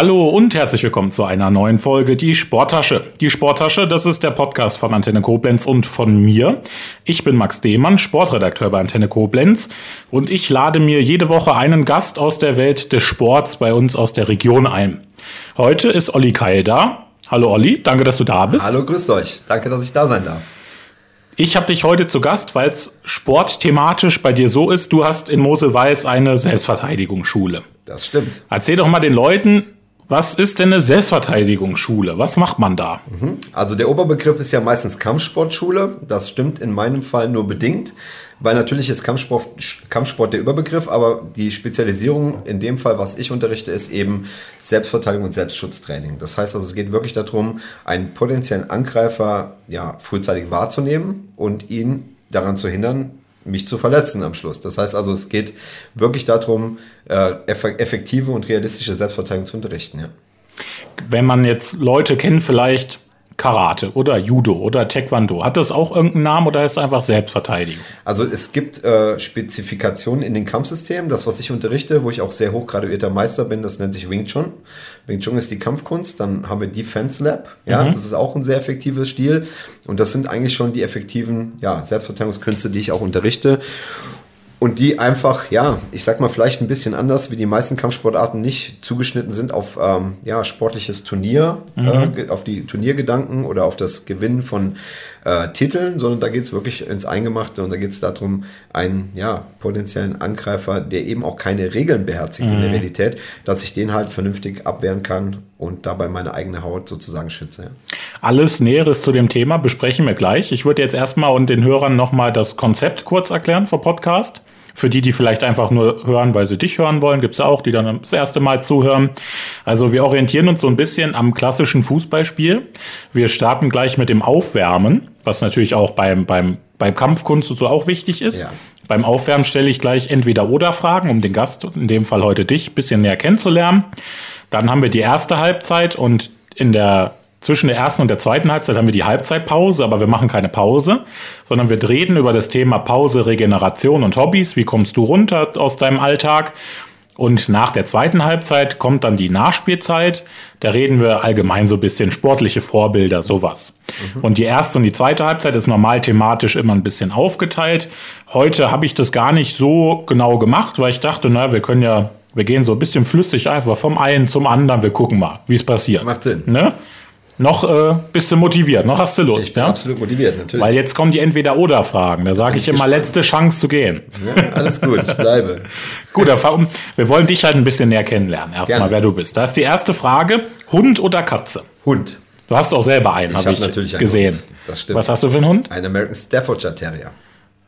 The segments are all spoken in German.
Hallo und herzlich willkommen zu einer neuen Folge Die Sporttasche. Die Sporttasche, das ist der Podcast von Antenne Koblenz und von mir. Ich bin Max Dehmann, Sportredakteur bei Antenne Koblenz und ich lade mir jede Woche einen Gast aus der Welt des Sports bei uns aus der Region ein. Heute ist Olli Keil da. Hallo Olli, danke, dass du da bist. Hallo, grüßt euch. Danke, dass ich da sein darf. Ich habe dich heute zu Gast, weil es sportthematisch bei dir so ist. Du hast in Mosel-Weiß eine Selbstverteidigungsschule. Das stimmt. Erzähl doch mal den Leuten, was ist denn eine Selbstverteidigungsschule? Was macht man da? Mhm. Also der Oberbegriff ist ja meistens Kampfsportschule. Das stimmt in meinem Fall nur bedingt, weil natürlich ist Kampfsport, Kampfsport der Überbegriff, aber die Spezialisierung in dem Fall, was ich unterrichte, ist eben Selbstverteidigung und Selbstschutztraining. Das heißt also, es geht wirklich darum, einen potenziellen Angreifer ja, frühzeitig wahrzunehmen und ihn daran zu hindern, mich zu verletzen am Schluss. Das heißt also, es geht wirklich darum, äh, effektive und realistische Selbstverteidigung zu unterrichten. Ja. Wenn man jetzt Leute kennt, vielleicht Karate oder Judo oder Taekwondo. Hat das auch irgendeinen Namen oder ist es einfach Selbstverteidigung? Also es gibt äh, Spezifikationen in den Kampfsystemen. Das, was ich unterrichte, wo ich auch sehr hochgraduierter Meister bin, das nennt sich Wing Chun. Wing Chun ist die Kampfkunst. Dann haben wir Defense Lab. Ja, mhm. das ist auch ein sehr effektives Stil. Und das sind eigentlich schon die effektiven ja, Selbstverteidigungskünste, die ich auch unterrichte und die einfach, ja, ich sag mal vielleicht ein bisschen anders, wie die meisten Kampfsportarten nicht zugeschnitten sind auf ähm, ja, sportliches Turnier, mhm. äh, auf die Turniergedanken oder auf das Gewinnen von äh, Titeln, sondern da geht es wirklich ins Eingemachte und da geht es darum, einen ja, potenziellen Angreifer, der eben auch keine Regeln beherzigt mhm. in der mhm. Realität, dass ich den halt vernünftig abwehren kann und dabei meine eigene Haut sozusagen schütze. Alles Näheres zu dem Thema besprechen wir gleich. Ich würde jetzt erstmal und den Hörern nochmal das Konzept kurz erklären vom Podcast. Für die, die vielleicht einfach nur hören, weil sie dich hören wollen, gibt's ja auch, die dann das erste Mal zuhören. Also wir orientieren uns so ein bisschen am klassischen Fußballspiel. Wir starten gleich mit dem Aufwärmen, was natürlich auch beim, beim, beim Kampfkunst und so auch wichtig ist. Ja. Beim Aufwärmen stelle ich gleich entweder oder Fragen, um den Gast, in dem Fall heute dich, bisschen näher kennenzulernen. Dann haben wir die erste Halbzeit und in der zwischen der ersten und der zweiten Halbzeit haben wir die Halbzeitpause, aber wir machen keine Pause, sondern wir reden über das Thema Pause, Regeneration und Hobbys. Wie kommst du runter aus deinem Alltag? Und nach der zweiten Halbzeit kommt dann die Nachspielzeit. Da reden wir allgemein so ein bisschen sportliche Vorbilder, sowas. Mhm. Und die erste und die zweite Halbzeit ist normal thematisch immer ein bisschen aufgeteilt. Heute habe ich das gar nicht so genau gemacht, weil ich dachte, na, wir können ja, wir gehen so ein bisschen flüssig einfach vom einen zum anderen. Wir gucken mal, wie es passiert. Macht Sinn. Ne? Noch äh, bist du motiviert, noch hast du Lust. Ich bin ja? absolut motiviert, natürlich. Weil jetzt kommen die Entweder-Oder-Fragen. Da sage ich, ich immer, gespannt. letzte Chance zu gehen. Ja, alles gut, ich bleibe. gut, wir wollen dich halt ein bisschen näher kennenlernen. Erstmal, wer du bist. Da ist die erste Frage, Hund oder Katze? Hund. Du hast auch selber einen, habe hab ich natürlich einen gesehen. Hund. Das stimmt. Was hast du für einen Hund? Ein American Staffordshire Terrier.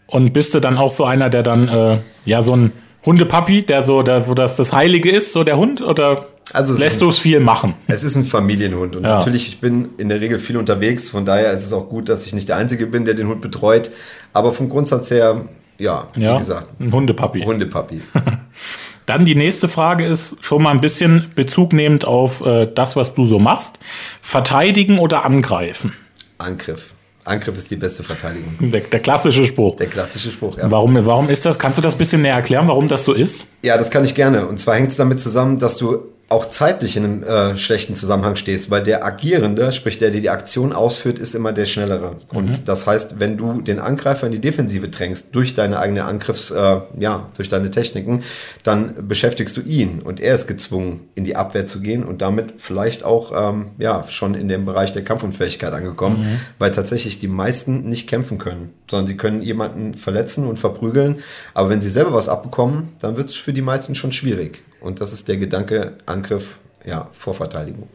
Und bist du dann auch so einer, der dann, äh, ja, so ein Hundepapi, der so, der, wo das das Heilige ist, so der Hund? Oder also lässt du es viel machen? Es ist ein Familienhund und ja. natürlich, ich bin in der Regel viel unterwegs, von daher ist es auch gut, dass ich nicht der Einzige bin, der den Hund betreut. Aber vom Grundsatz her, ja, ja wie gesagt. Ein Hundepapi. Hundepapi. Dann die nächste Frage ist schon mal ein bisschen Bezug nehmend auf äh, das, was du so machst. Verteidigen oder angreifen? Angriff. Angriff ist die beste Verteidigung. Der, der, klassische Spruch. Der klassische Spruch, ja. Warum, warum ist das? Kannst du das ein bisschen näher erklären, warum das so ist? Ja, das kann ich gerne. Und zwar hängt es damit zusammen, dass du auch zeitlich in einem äh, schlechten Zusammenhang stehst, weil der Agierende, sprich der, der die Aktion ausführt, ist immer der Schnellere. Mhm. Und das heißt, wenn du den Angreifer in die Defensive drängst, durch deine eigene Angriffs, äh, ja, durch deine Techniken, dann beschäftigst du ihn und er ist gezwungen, in die Abwehr zu gehen und damit vielleicht auch, ähm, ja, schon in dem Bereich der Kampfunfähigkeit angekommen, mhm. weil tatsächlich die meisten nicht kämpfen können, sondern sie können jemanden verletzen und verprügeln, aber wenn sie selber was abbekommen, dann wird es für die meisten schon schwierig. Und das ist der Gedanke Angriff, ja, Vorverteidigung.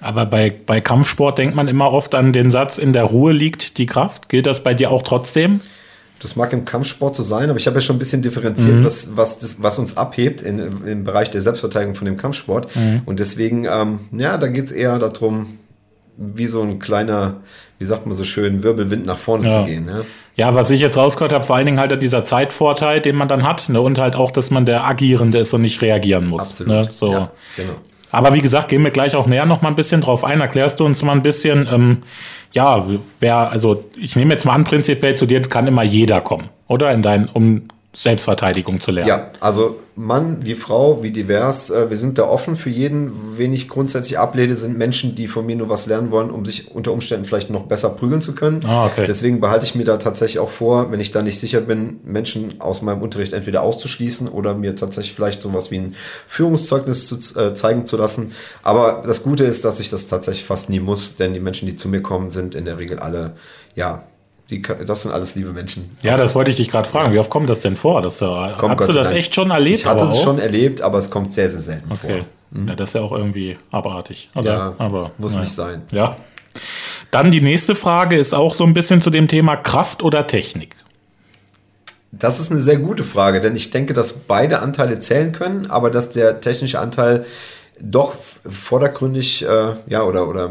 Aber bei, bei Kampfsport denkt man immer oft an den Satz, in der Ruhe liegt die Kraft. Gilt das bei dir auch trotzdem? Das mag im Kampfsport so sein, aber ich habe ja schon ein bisschen differenziert, mhm. was, was, das, was uns abhebt in, im Bereich der Selbstverteidigung von dem Kampfsport. Mhm. Und deswegen, ähm, ja, da geht es eher darum, wie so ein kleiner, wie sagt man so schön, Wirbelwind nach vorne ja. zu gehen. Ja? ja, was ich jetzt rausgehört habe, vor allen Dingen halt dieser Zeitvorteil, den man dann hat, ne? und halt auch, dass man der Agierende ist und nicht reagieren muss. Absolut. Ne? So. Ja, genau. Aber wie gesagt, gehen wir gleich auch näher noch mal ein bisschen drauf ein. Erklärst du uns mal ein bisschen, ähm, ja, wer, also ich nehme jetzt mal an, prinzipiell zu dir kann immer jeder kommen, oder? In dein, um Selbstverteidigung zu lernen. Ja, also Mann wie Frau, wie divers, äh, wir sind da offen für jeden. Wen ich grundsätzlich ablehne, sind Menschen, die von mir nur was lernen wollen, um sich unter Umständen vielleicht noch besser prügeln zu können. Ah, okay. Deswegen behalte ich mir da tatsächlich auch vor, wenn ich da nicht sicher bin, Menschen aus meinem Unterricht entweder auszuschließen oder mir tatsächlich vielleicht sowas wie ein Führungszeugnis zu, äh, zeigen zu lassen. Aber das Gute ist, dass ich das tatsächlich fast nie muss, denn die Menschen, die zu mir kommen, sind in der Regel alle, ja, die, das sind alles liebe Menschen. Ja, das wollte ich dich gerade fragen. Wie oft kommt das denn vor? Dass du, Kommt hast Gott du das Dank. echt schon erlebt? Ich hatte es schon erlebt, aber es kommt sehr, sehr selten Okay. vor. Ja, das ist ja auch irgendwie abartig. Oder? Ja, aber, muss ja. nicht sein. Ja. Dann die nächste Frage ist auch so ein bisschen zu dem Thema Kraft oder Technik. Das ist eine sehr gute Frage, denn ich denke, dass beide Anteile zählen können, aber dass der technische Anteil doch vordergründig, äh, ja, oder, oder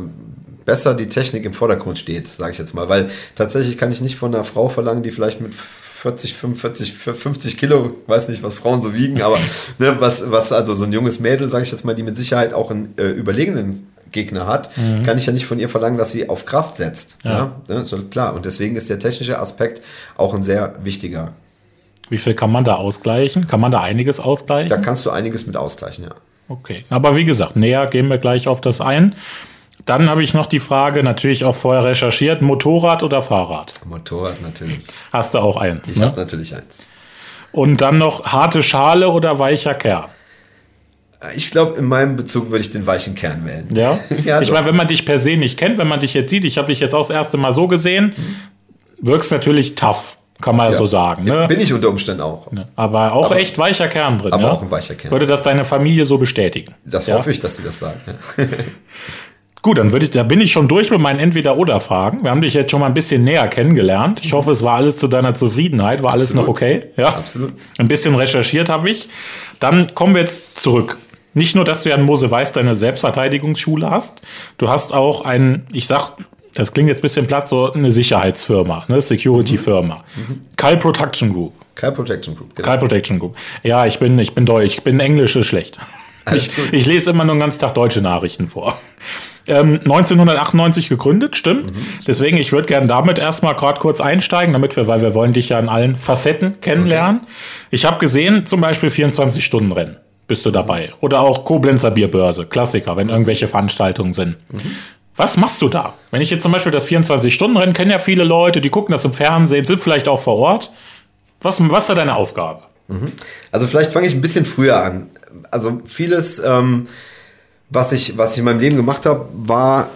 besser die Technik im Vordergrund steht, sage ich jetzt mal. Weil tatsächlich kann ich nicht von einer Frau verlangen, die vielleicht mit 40, 45, 50 Kilo, weiß nicht, was Frauen so wiegen, aber ne, was, was also so ein junges Mädel, sage ich jetzt mal, die mit Sicherheit auch einen äh, überlegenen Gegner hat, kann ich ja nicht von ihr verlangen, dass sie auf Kraft setzt. Ja. Ja, ne, so klar. Und deswegen ist der technische Aspekt auch ein sehr wichtiger. Wie viel kann man da ausgleichen? Kann man da einiges ausgleichen? Da kannst du einiges mit ausgleichen, ja. Okay. Aber wie gesagt, näher gehen wir gleich auf das ein. Dann habe ich noch die Frage, natürlich auch vorher recherchiert, Motorrad oder Fahrrad? Motorrad natürlich. Hast du auch eins. Ich Ne? habe natürlich eins. Und dann noch harte Schale oder weicher Kern? Ich glaube, in meinem Bezug würde ich den weichen Kern wählen. Ja. Ja, ich meine, wenn man dich per se nicht kennt, wenn man dich jetzt sieht, ich habe dich jetzt auch das erste Mal so gesehen, wirkst natürlich tough, kann man ja. so sagen. Ne? Bin ich unter Umständen auch. Aber auch echt weicher Kern drin. aber ja? auch ein weicher Kern. Würde das deine Familie so bestätigen? Das Ja. hoffe ich, dass sie das sagen. Gut, dann würde ich, da bin ich schon durch mit meinen Entweder-Oder-Fragen. Wir haben dich jetzt schon mal ein bisschen näher kennengelernt. Ich hoffe, es war alles zu deiner Zufriedenheit. War alles noch okay? Ja, Absolut. Ein bisschen recherchiert habe ich. Dann kommen wir jetzt zurück. Nicht nur, dass du ja in Mose Weiß deine Selbstverteidigungsschule hast. Du hast auch ein, ich sag, das klingt jetzt ein bisschen platt, so eine Sicherheitsfirma, eine Security-Firma. Kyle Protection Group. Kyle Protection Group. Genau. Kyle Protection Group. Ja, ich bin, ich bin Deutsch. Ich bin Englisch schlecht. Ich, ich lese immer nur den ganzen Tag deutsche Nachrichten vor. Ähm, 1998 gegründet, stimmt. Mhm. Deswegen, ich würde gerne damit erstmal gerade kurz einsteigen, damit wir, weil wir wollen dich ja in allen Facetten kennenlernen. Ich habe gesehen, zum Beispiel 24-Stunden-Rennen bist du dabei. Oder auch Koblenzer Bierbörse, Klassiker, wenn irgendwelche Veranstaltungen sind. Was machst du da? Wenn ich jetzt zum Beispiel das 24-Stunden-Rennen, kennen ja viele Leute, die gucken das im Fernsehen, sind vielleicht auch vor Ort. Was, was ist da deine Aufgabe? Also vielleicht fange ich ein bisschen früher an. Also vieles, ähm, was, ich, was ich in meinem Leben gemacht habe, war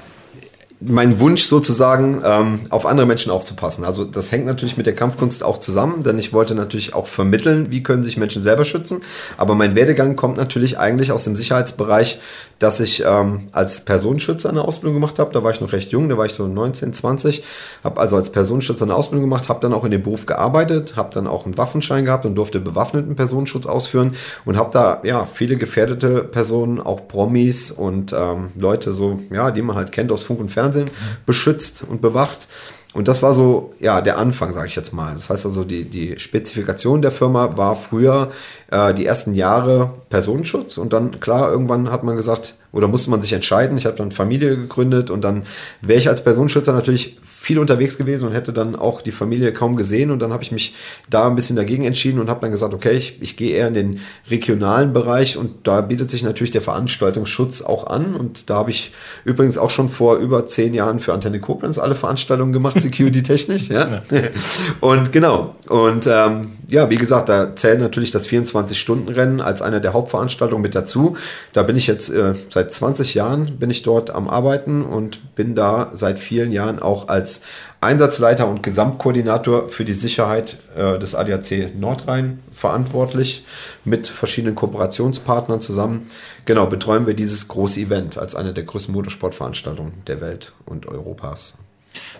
mein Wunsch sozusagen, ähm, auf andere Menschen aufzupassen. Also das hängt natürlich mit der Kampfkunst auch zusammen, denn ich wollte natürlich auch vermitteln, wie können sich Menschen selber schützen. Aber mein Werdegang kommt natürlich eigentlich aus dem Sicherheitsbereich, dass ich ähm, als Personenschützer eine Ausbildung gemacht habe. Da war ich noch recht jung, da war ich so 19, 20. Habe also als Personenschützer eine Ausbildung gemacht, habe dann auch in dem Beruf gearbeitet, habe dann auch einen Waffenschein gehabt und durfte bewaffneten Personenschutz ausführen und habe da ja viele gefährdete Personen, auch Promis und ähm, Leute so, ja, die man halt kennt aus Funk und Fernsehen, beschützt und bewacht. Und das war so, ja, der Anfang, sage ich jetzt mal. Das heißt also, die, die Spezifikation der Firma war früher äh, die ersten Jahre Personenschutz. Und dann, klar, irgendwann hat man gesagt, oder musste man sich entscheiden. Ich habe dann Familie gegründet und dann wäre ich als Personenschützer natürlich viel unterwegs gewesen und hätte dann auch die Familie kaum gesehen. Und dann habe ich mich da ein bisschen dagegen entschieden und habe dann gesagt, okay, ich, ich gehe eher in den regionalen Bereich und da bietet sich natürlich der Veranstaltungsschutz auch an. Und da habe ich übrigens auch schon vor über zehn Jahren für Antenne Koblenz alle Veranstaltungen gemacht, security-technisch. Ja. Und genau. Und ähm, ja, wie gesagt, da zählt natürlich das 24-Stunden-Rennen als eine der Hauptveranstaltungen mit dazu. Da bin ich jetzt äh, seit 20 Jahren bin ich dort am Arbeiten und bin da seit vielen Jahren auch als Einsatzleiter und Gesamtkoordinator für die Sicherheit äh, des ADAC Nordrhein verantwortlich mit verschiedenen Kooperationspartnern zusammen. Genau, betreuen wir dieses große Event als eine der größten Motorsportveranstaltungen der Welt und Europas.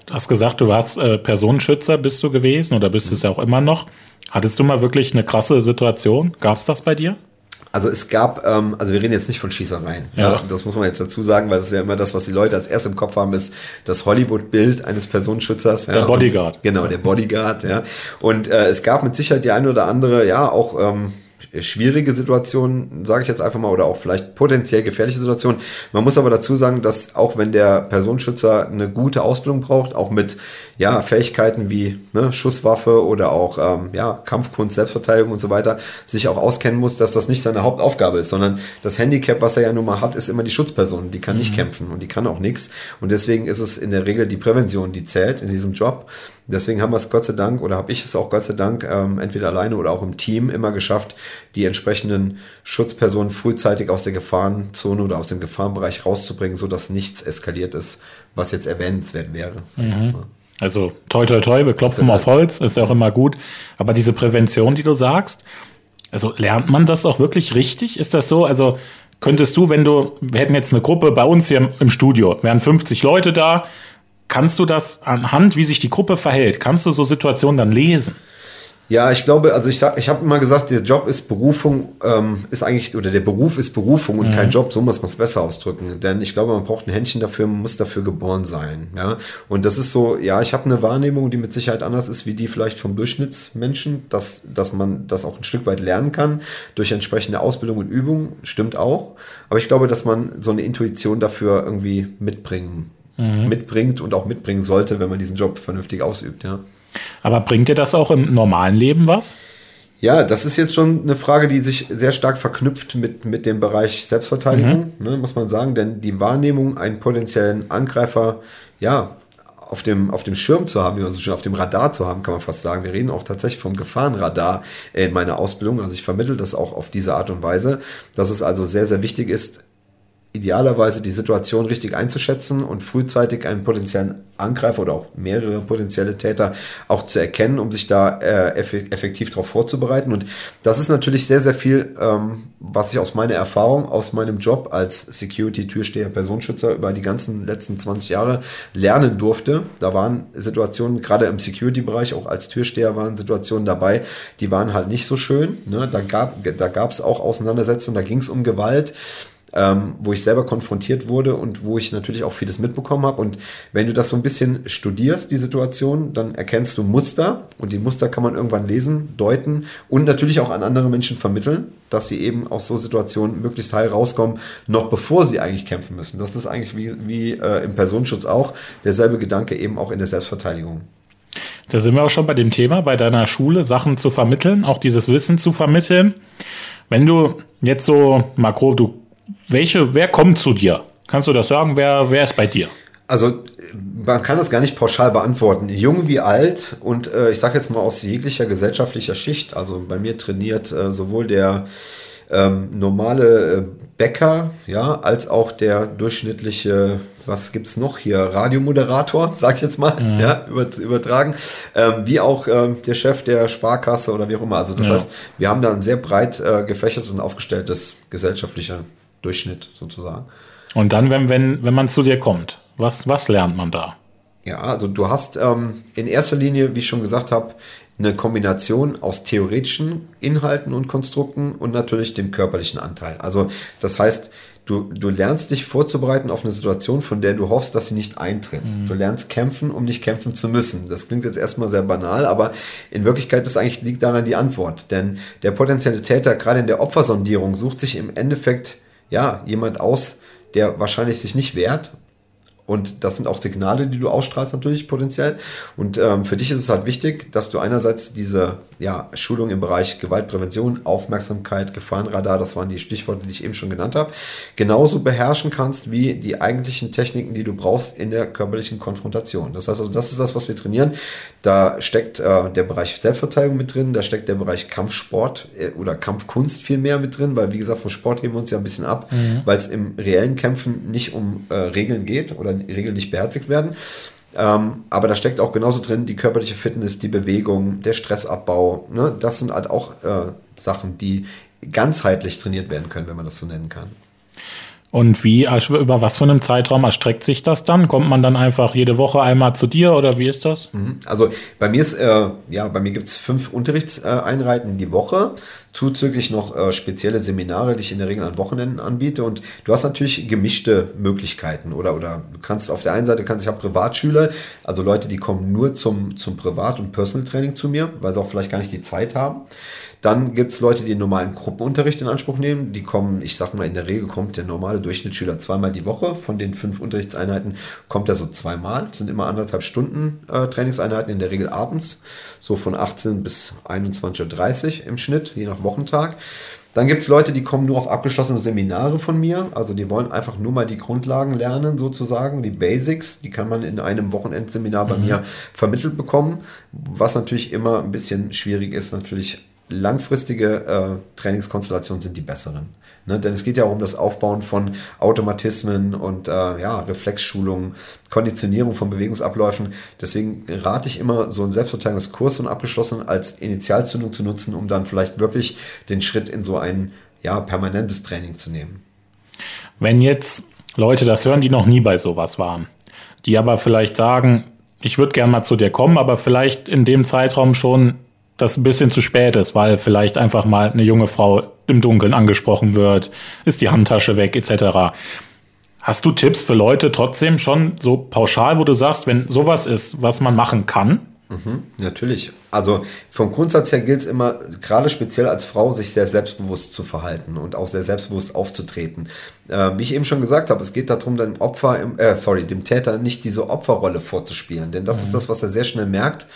Du hast gesagt, du warst äh, Personenschützer, bist du gewesen oder bist du es ja auch immer noch. Hattest du mal wirklich eine krasse Situation? Gab es das bei dir? Also es gab, ähm, also wir reden jetzt nicht von Schießereien. Ja. Ja. Das muss man jetzt dazu sagen, weil das ist ja immer das, was die Leute als erstes im Kopf haben, ist das Hollywood-Bild eines Personenschützers. Der ja, Bodyguard. Und, genau, der Bodyguard, ja. Und äh, es gab mit Sicherheit die eine oder andere, ja, auch ähm, schwierige Situationen, sage ich jetzt einfach mal, oder auch vielleicht potenziell gefährliche Situationen. Man muss aber dazu sagen, dass auch wenn der Personenschützer eine gute Ausbildung braucht, auch mit ja, Fähigkeiten wie ne, Schusswaffe oder auch ähm, ja, Kampfkunst, Selbstverteidigung und so weiter, sich auch auskennen muss, dass das nicht seine Hauptaufgabe ist, sondern das Handicap, was er ja nun mal hat, ist immer die Schutzperson. Die kann mhm. nicht kämpfen und die kann auch nichts. Und deswegen ist es in der Regel die Prävention, die zählt in diesem Job. Deswegen haben wir es Gott sei Dank oder habe ich es auch Gott sei Dank ähm, entweder alleine oder auch im Team immer geschafft, die entsprechenden Schutzpersonen frühzeitig aus der Gefahrenzone oder aus dem Gefahrenbereich rauszubringen, sodass nichts eskaliert ist, was jetzt erwähnenswert wäre. Mhm. Also toi toi toi, wir klopfen auf Holz, ist ja auch immer gut. Aber diese Prävention, die du sagst, also lernt man das auch wirklich richtig? Ist das so? Also könntest du, wenn du, wir hätten jetzt eine Gruppe bei uns hier im Studio, wären 50 Leute da, Kannst du das anhand, wie sich die Gruppe verhält, kannst du so Situationen dann lesen? Ja, ich glaube, also ich sag, ich habe immer gesagt, der Job ist Berufung, ähm, ist eigentlich, oder der Beruf ist Berufung und mhm. kein Job, so muss man es besser ausdrücken. Denn ich glaube, man braucht ein Händchen dafür, man muss dafür geboren sein. Ja? Und das ist so, ja, ich habe eine Wahrnehmung, die mit Sicherheit anders ist, wie die vielleicht vom Durchschnittsmenschen, dass, dass man das auch ein Stück weit lernen kann, durch entsprechende Ausbildung und Übung, stimmt auch. Aber ich glaube, dass man so eine Intuition dafür irgendwie mitbringen mhm. mitbringt und auch mitbringen sollte, wenn man diesen Job vernünftig ausübt, ja. Aber bringt dir das auch im normalen Leben was? Ja, das ist jetzt schon eine Frage, die sich sehr stark verknüpft mit, mit dem Bereich Selbstverteidigung, mhm. ne, muss man sagen, denn die Wahrnehmung, einen potenziellen Angreifer, ja, auf dem, auf dem Schirm zu haben, wie man so schön auf dem Radar zu haben, kann man fast sagen. Wir reden auch tatsächlich vom Gefahrenradar in meiner Ausbildung. Also ich vermittle das auch auf diese Art und Weise, dass es also sehr, sehr wichtig ist, idealerweise die Situation richtig einzuschätzen und frühzeitig einen potenziellen Angreifer oder auch mehrere potenzielle Täter auch zu erkennen, um sich da äh, effektiv darauf vorzubereiten. Und das ist natürlich sehr, sehr viel, ähm, was ich aus meiner Erfahrung, aus meinem Job als Security-Türsteher, Personenschützer über die ganzen letzten 20 Jahre lernen durfte. Da waren Situationen, gerade im Security-Bereich, auch als Türsteher waren Situationen dabei, die waren halt nicht so schön. Ne? Da gab es da gab's auch Auseinandersetzungen, da ging es um Gewalt ähm, wo ich selber konfrontiert wurde und wo ich natürlich auch vieles mitbekommen habe. Und wenn du das so ein bisschen studierst, die Situation, dann erkennst du Muster und die Muster kann man irgendwann lesen, deuten und natürlich auch an andere Menschen vermitteln, dass sie eben aus so Situationen möglichst heil rauskommen, noch bevor sie eigentlich kämpfen müssen. Das ist eigentlich wie, wie äh, im Personenschutz auch derselbe Gedanke eben auch in der Selbstverteidigung. Da sind wir auch schon bei dem Thema, bei deiner Schule Sachen zu vermitteln, auch dieses Wissen zu vermitteln. Wenn du jetzt so, Makro, du welche, wer kommt zu dir? Kannst du das sagen? Wer, wer ist bei dir? Also man kann das gar nicht pauschal beantworten. Jung wie alt und äh, ich sage jetzt mal aus jeglicher gesellschaftlicher Schicht. Also bei mir trainiert äh, sowohl der ähm, normale äh, Bäcker, ja, als auch der durchschnittliche, was gibt es noch hier, Radiomoderator, sag ich jetzt mal, mhm. ja, übertragen, ähm, wie auch ähm, der Chef der Sparkasse oder wie auch immer. Also das ja. heißt, wir haben da ein sehr breit äh, gefächertes und aufgestelltes gesellschaftlicher Durchschnitt sozusagen. Und dann, wenn, wenn, wenn man zu dir kommt, was, was lernt man da? Ja, also du hast ähm, in erster Linie, wie ich schon gesagt habe, eine Kombination aus theoretischen Inhalten und Konstrukten und natürlich dem körperlichen Anteil. Also das heißt, du, du lernst dich vorzubereiten auf eine Situation, von der du hoffst, dass sie nicht eintritt. Mhm. Du lernst kämpfen, um nicht kämpfen zu müssen. Das klingt jetzt erstmal sehr banal, aber in Wirklichkeit ist eigentlich liegt daran die Antwort. Denn der potenzielle Täter, gerade in der Opfersondierung, sucht sich im Endeffekt ja, jemand aus, der wahrscheinlich sich nicht wehrt und das sind auch Signale, die du ausstrahlst natürlich potenziell. Und ähm, für dich ist es halt wichtig, dass du einerseits diese ja, Schulung im Bereich Gewaltprävention, Aufmerksamkeit, Gefahrenradar, das waren die Stichworte, die ich eben schon genannt habe, genauso beherrschen kannst wie die eigentlichen Techniken, die du brauchst in der körperlichen Konfrontation. Das heißt also, das ist das, was wir trainieren. Da steckt äh, der Bereich Selbstverteidigung mit drin, da steckt der Bereich Kampfsport äh, oder Kampfkunst viel mehr mit drin, weil wie gesagt, vom Sport heben wir uns ja ein bisschen ab, mhm. weil es im reellen Kämpfen nicht um äh, Regeln geht oder Regeln nicht beherzigt werden. Ähm, aber da steckt auch genauso drin die körperliche Fitness, die Bewegung, der Stressabbau. Ne? Das sind halt auch äh, Sachen, die ganzheitlich trainiert werden können, wenn man das so nennen kann. Und wie, über was für einen Zeitraum erstreckt sich das dann? Kommt man dann einfach jede Woche einmal zu dir oder wie ist das? Mhm. Also bei mir ist, äh, ja, bei mir gibt es fünf Unterrichtseinheiten die Woche, zuzüglich noch äh, spezielle Seminare, die ich in der Regel an Wochenenden anbiete. Und du hast natürlich gemischte Möglichkeiten oder, oder du kannst auf der einen Seite kannst, ich habe Privatschüler, also Leute, die kommen nur zum, zum Privat- und Personal Training zu mir, weil sie auch vielleicht gar nicht die Zeit haben. Dann gibt es Leute, die den normalen Gruppenunterricht in Anspruch nehmen. Die kommen, ich sag mal, in der Regel kommt der normale Durchschnittsschüler zweimal die Woche. Von den fünf Unterrichtseinheiten kommt er so zweimal. Das sind immer anderthalb Stunden äh, Trainingseinheiten, in der Regel abends, so von 18 bis 21.30 Uhr im Schnitt, je nach Wochentag. Dann gibt es Leute, die kommen nur auf abgeschlossene Seminare von mir. Also die wollen einfach nur mal die Grundlagen lernen, sozusagen, die Basics. Die kann man in einem Wochenendseminar bei mhm. mir vermittelt bekommen. Was natürlich immer ein bisschen schwierig ist, natürlich langfristige äh, Trainingskonstellationen sind die besseren. Ne? Denn es geht ja auch um das Aufbauen von Automatismen und äh, ja, Reflexschulungen, Konditionierung von Bewegungsabläufen. Deswegen rate ich immer, so einen Selbstverteidigungskurs und abgeschlossen als Initialzündung zu nutzen, um dann vielleicht wirklich den Schritt in so ein ja, permanentes Training zu nehmen. Wenn jetzt Leute das hören, die noch nie bei sowas waren, die aber vielleicht sagen, ich würde gerne mal zu dir kommen, aber vielleicht in dem Zeitraum schon das ein bisschen zu spät ist, weil vielleicht einfach mal eine junge Frau im Dunkeln angesprochen wird, ist die Handtasche weg etc. Hast du Tipps für Leute trotzdem schon so pauschal, wo du sagst, wenn sowas ist, was man machen kann? Mhm, natürlich. Also vom Grundsatz her gilt es immer, gerade speziell als Frau, sich sehr selbstbewusst zu verhalten und auch sehr selbstbewusst aufzutreten. Äh, wie ich eben schon gesagt habe, es geht darum, dem Opfer, äh, sorry, dem Täter nicht diese Opferrolle vorzuspielen. Denn das mhm. ist das, was er sehr schnell merkt.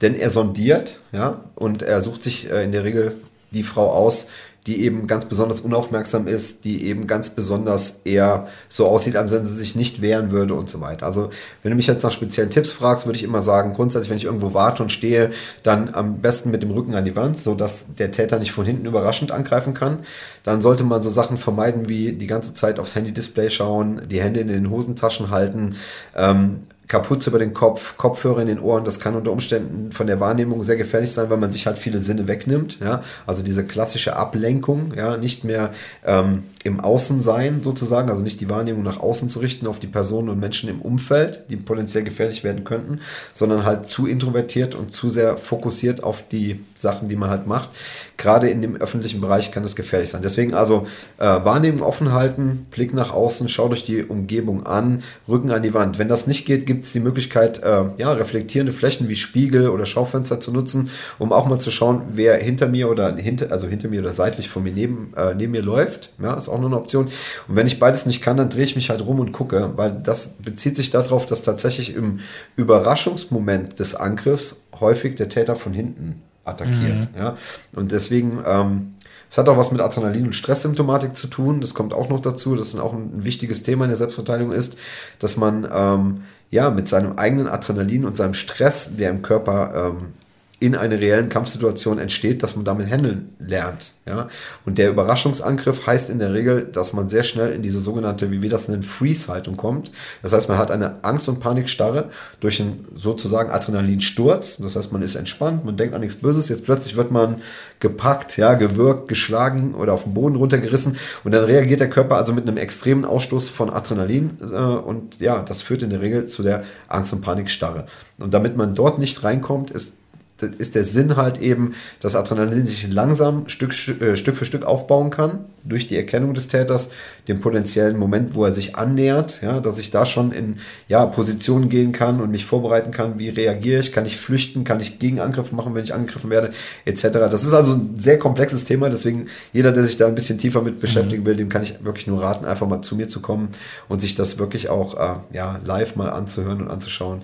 Denn er sondiert, ja, und er sucht sich äh, in der Regel die Frau aus, die eben ganz besonders unaufmerksam ist, die eben ganz besonders eher so aussieht, als wenn sie sich nicht wehren würde und so weiter. Also wenn du mich jetzt nach speziellen Tipps fragst, würde ich immer sagen, grundsätzlich, wenn ich irgendwo warte und stehe, dann am besten mit dem Rücken an die Wand, so dass der Täter nicht von hinten überraschend angreifen kann. Dann sollte man so Sachen vermeiden wie die ganze Zeit aufs Handy-Display schauen, die Hände in den Hosentaschen halten, ähm, Kapuze über den Kopf, Kopfhörer in den Ohren, das kann unter Umständen von der Wahrnehmung sehr gefährlich sein, weil man sich halt viele Sinne wegnimmt. Ja? Also diese klassische Ablenkung, ja, nicht mehr ähm, im Außensein sozusagen, also nicht die Wahrnehmung nach außen zu richten auf die Personen und Menschen im Umfeld, die potenziell gefährlich werden könnten, sondern halt zu introvertiert und zu sehr fokussiert auf die Sachen, die man halt macht. Gerade in dem öffentlichen Bereich kann das gefährlich sein. Deswegen also äh, Wahrnehmung offen halten, Blick nach außen, schaut euch die Umgebung an, Rücken an die Wand. Wenn das nicht geht, gibt es die Möglichkeit, äh, ja, reflektierende Flächen wie Spiegel oder Schaufenster zu nutzen, um auch mal zu schauen, wer hinter mir oder hinter, also hinter mir oder seitlich von mir neben, äh, neben mir läuft. Ja, ist auch nur eine Option. Und wenn ich beides nicht kann, dann drehe ich mich halt rum und gucke, weil das bezieht sich darauf, dass tatsächlich im Überraschungsmoment des Angriffs häufig der Täter von hinten attackiert. Mhm. Ja? Und deswegen, ähm, es hat auch was mit Adrenalin- und Stresssymptomatik zu tun. Das kommt auch noch dazu. Das ist auch ein, wichtiges Thema in der Selbstverteidigung ist, dass man ähm, ja mit seinem eigenen Adrenalin und seinem Stress, der im Körper ähm, in einer reellen Kampfsituation entsteht, dass man damit handeln lernt. Ja? Und der Überraschungsangriff heißt in der Regel, dass man sehr schnell in diese sogenannte, wie wir das nennen, Freeze-Haltung kommt. Das heißt, man hat eine Angst- und Panikstarre durch einen sozusagen Adrenalinsturz. Das heißt, man ist entspannt, man denkt an nichts Böses. Jetzt plötzlich wird man gepackt, ja, gewürgt, geschlagen oder auf den Boden runtergerissen. Und dann reagiert der Körper also mit einem extremen Ausstoß von Adrenalin. Äh, und ja, das führt in der Regel zu der Angst- und Panikstarre. Und damit man dort nicht reinkommt, ist ist der Sinn halt eben, dass Adrenalin sich langsam Stück, äh, Stück für Stück aufbauen kann, durch die Erkennung des Täters, den potenziellen Moment, wo er sich annähert, ja, dass ich da schon in ja, Positionen gehen kann und mich vorbereiten kann, wie reagiere ich, kann ich flüchten, kann ich Gegenangriff machen, wenn ich angegriffen werde, etc. Das ist also ein sehr komplexes Thema, deswegen jeder, der sich da ein bisschen tiefer mit beschäftigen will, dem kann ich wirklich nur raten, einfach mal zu mir zu kommen und sich das wirklich auch äh, ja, live mal anzuhören und anzuschauen.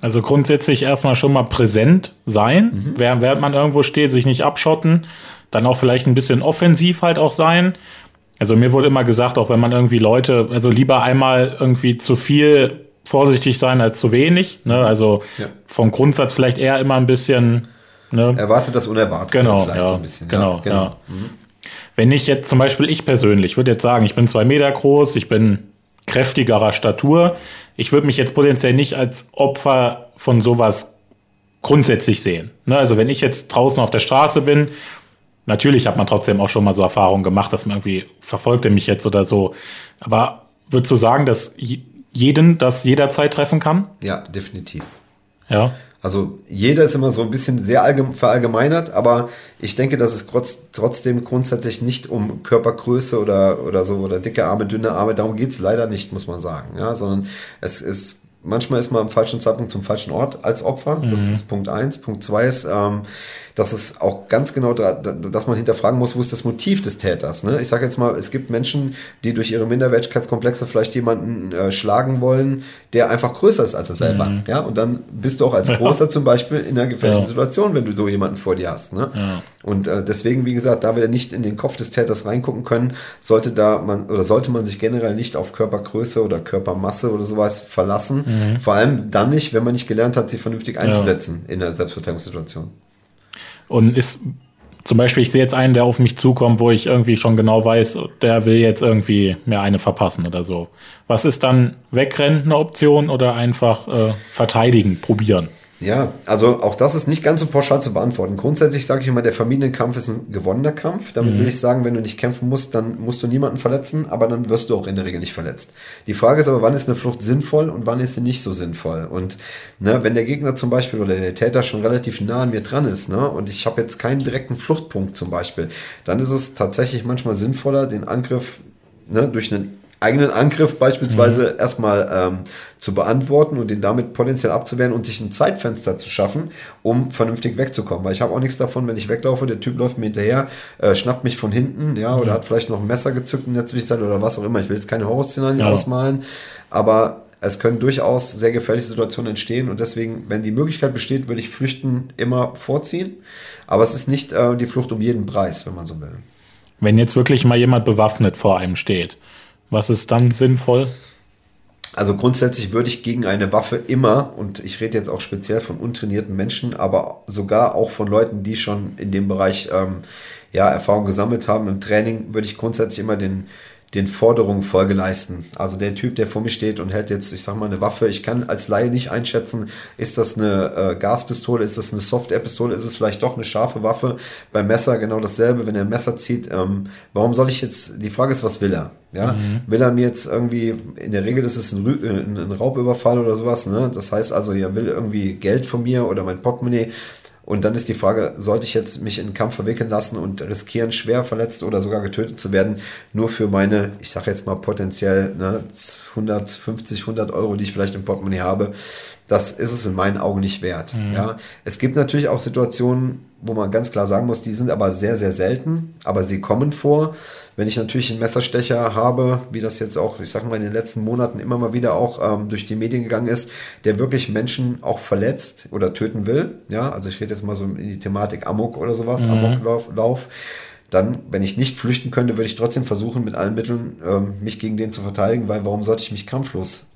Also grundsätzlich erstmal schon mal präsent sein, mhm. während, während man irgendwo steht, sich nicht abschotten, dann auch vielleicht ein bisschen offensiv halt auch sein. Also mir wurde immer gesagt, auch wenn man irgendwie Leute, also lieber einmal irgendwie zu viel vorsichtig sein als zu wenig. Ne? Also ja. vom Grundsatz vielleicht eher immer ein bisschen. Ne? Erwarte das Unerwartete genau, vielleicht ja, so ein bisschen. Genau, ja, genau. Ja. Mhm. Wenn ich jetzt zum Beispiel ich persönlich würde jetzt sagen, ich bin zwei Meter groß, ich bin kräftigerer Statur. Ich würde mich jetzt potenziell nicht als Opfer von sowas grundsätzlich sehen. Ne? Also wenn ich jetzt draußen auf der Straße bin, natürlich hat man trotzdem auch schon mal so Erfahrungen gemacht, dass man irgendwie verfolgt er mich jetzt oder so. Aber würdest du sagen, dass jeden das jederzeit treffen kann? Ja, definitiv. Ja. Also jeder ist immer so ein bisschen sehr verallgemeinert, aber ich denke, dass es trotz, trotzdem grundsätzlich nicht um Körpergröße oder, oder so oder dicke Arme, dünne Arme, darum geht es leider nicht, muss man sagen. Ja, sondern es ist manchmal ist man am falschen Zeitpunkt zum falschen Ort als Opfer. Das mhm. ist Punkt eins. Punkt zwei ist, ähm, dass es auch ganz genau, dass man hinterfragen muss, wo ist das Motiv des Täters. Ne? Ich sage jetzt mal, es gibt Menschen, die durch ihre Minderwertigkeitskomplexe vielleicht jemanden äh, schlagen wollen, der einfach größer ist als er selber. Mhm. Ja? Und dann bist du auch als Großer ja. zum Beispiel in einer gefährlichen ja. Situation, wenn du so jemanden vor dir hast. Ne? Ja. Und äh, deswegen, wie gesagt, da wir nicht in den Kopf des Täters reingucken können, sollte da man oder sollte man sich generell nicht auf Körpergröße oder Körpermasse oder sowas verlassen. Mhm. Vor allem dann nicht, wenn man nicht gelernt hat, sie vernünftig einzusetzen in der Selbstverteidigungssituation. Und ist zum Beispiel, ich sehe jetzt einen, der auf mich zukommt, wo ich irgendwie schon genau weiß, der will jetzt irgendwie mir eine verpassen oder so. Was ist dann wegrennen eine Option oder einfach äh, verteidigen, probieren? Ja, also auch das ist nicht ganz so pauschal zu beantworten. Grundsätzlich sage ich immer, der Familienkampf ist ein gewonnener Kampf. Damit mhm. will ich sagen, wenn du nicht kämpfen musst, dann musst du niemanden verletzen, aber dann wirst du auch in der Regel nicht verletzt. Die Frage ist aber, wann ist eine Flucht sinnvoll und wann ist sie nicht so sinnvoll? Und ne, wenn der Gegner zum Beispiel oder der Täter schon relativ nah an mir dran ist ne, und ich habe jetzt keinen direkten Fluchtpunkt zum Beispiel, dann ist es tatsächlich manchmal sinnvoller, den Angriff ne, durch einen eigenen Angriff beispielsweise mhm. erstmal ähm, zu beantworten und den damit potenziell abzuwehren und sich ein Zeitfenster zu schaffen, um vernünftig wegzukommen. Weil ich habe auch nichts davon, wenn ich weglaufe, der Typ läuft mir hinterher, äh, schnappt mich von hinten, ja, oder mhm. hat vielleicht noch ein Messer gezückt in der Zwischenzeit oder was auch immer. Ich will jetzt keine Horrorszenarien ja. ausmalen, aber es können durchaus sehr gefährliche Situationen entstehen und deswegen, wenn die Möglichkeit besteht, würde ich Flüchten immer vorziehen. Aber es ist nicht äh, die Flucht um jeden Preis, wenn man so will. Wenn jetzt wirklich mal jemand bewaffnet vor einem steht, was ist dann sinnvoll? Also grundsätzlich würde ich gegen eine Waffe immer, und ich rede jetzt auch speziell von untrainierten Menschen, aber sogar auch von Leuten, die schon in dem Bereich ähm, ja, Erfahrung gesammelt haben im Training, würde ich grundsätzlich immer den, den Forderungen Folge leisten. Also der Typ, der vor mir steht und hält jetzt, ich sag mal, eine Waffe, ich kann als Laie nicht einschätzen, ist das eine äh, Gaspistole, ist das eine Software-Pistole, ist es vielleicht doch eine scharfe Waffe. Beim Messer genau dasselbe, wenn er ein Messer zieht, ähm, warum soll ich jetzt, die Frage ist, was will er? Ja, mhm. will er mir jetzt irgendwie, in der Regel ist es ein, ein, ein Raubüberfall oder sowas, ne? Das heißt also, er will irgendwie Geld von mir oder mein Portemonnaie. Und dann ist die Frage, sollte ich jetzt mich in einen Kampf verwickeln lassen und riskieren, schwer verletzt oder sogar getötet zu werden, nur für meine, ich sage jetzt mal potenziell ne, 150, 100 Euro, die ich vielleicht im Portemonnaie habe, das ist es in meinen Augen nicht wert. Mhm. Ja, es gibt natürlich auch Situationen, wo man ganz klar sagen muss, die sind aber sehr, sehr selten, aber sie kommen vor. Wenn ich natürlich einen Messerstecher habe, wie das jetzt auch, ich sage mal, in den letzten Monaten immer mal wieder auch ähm, durch die Medien gegangen ist, der wirklich Menschen auch verletzt oder töten will, ja, also ich rede jetzt mal so in die Thematik Amok oder sowas, mhm. Amoklauf, Lauf, dann, wenn ich nicht flüchten könnte, würde ich trotzdem versuchen, mit allen Mitteln ähm, mich gegen den zu verteidigen, weil warum sollte ich mich kampflos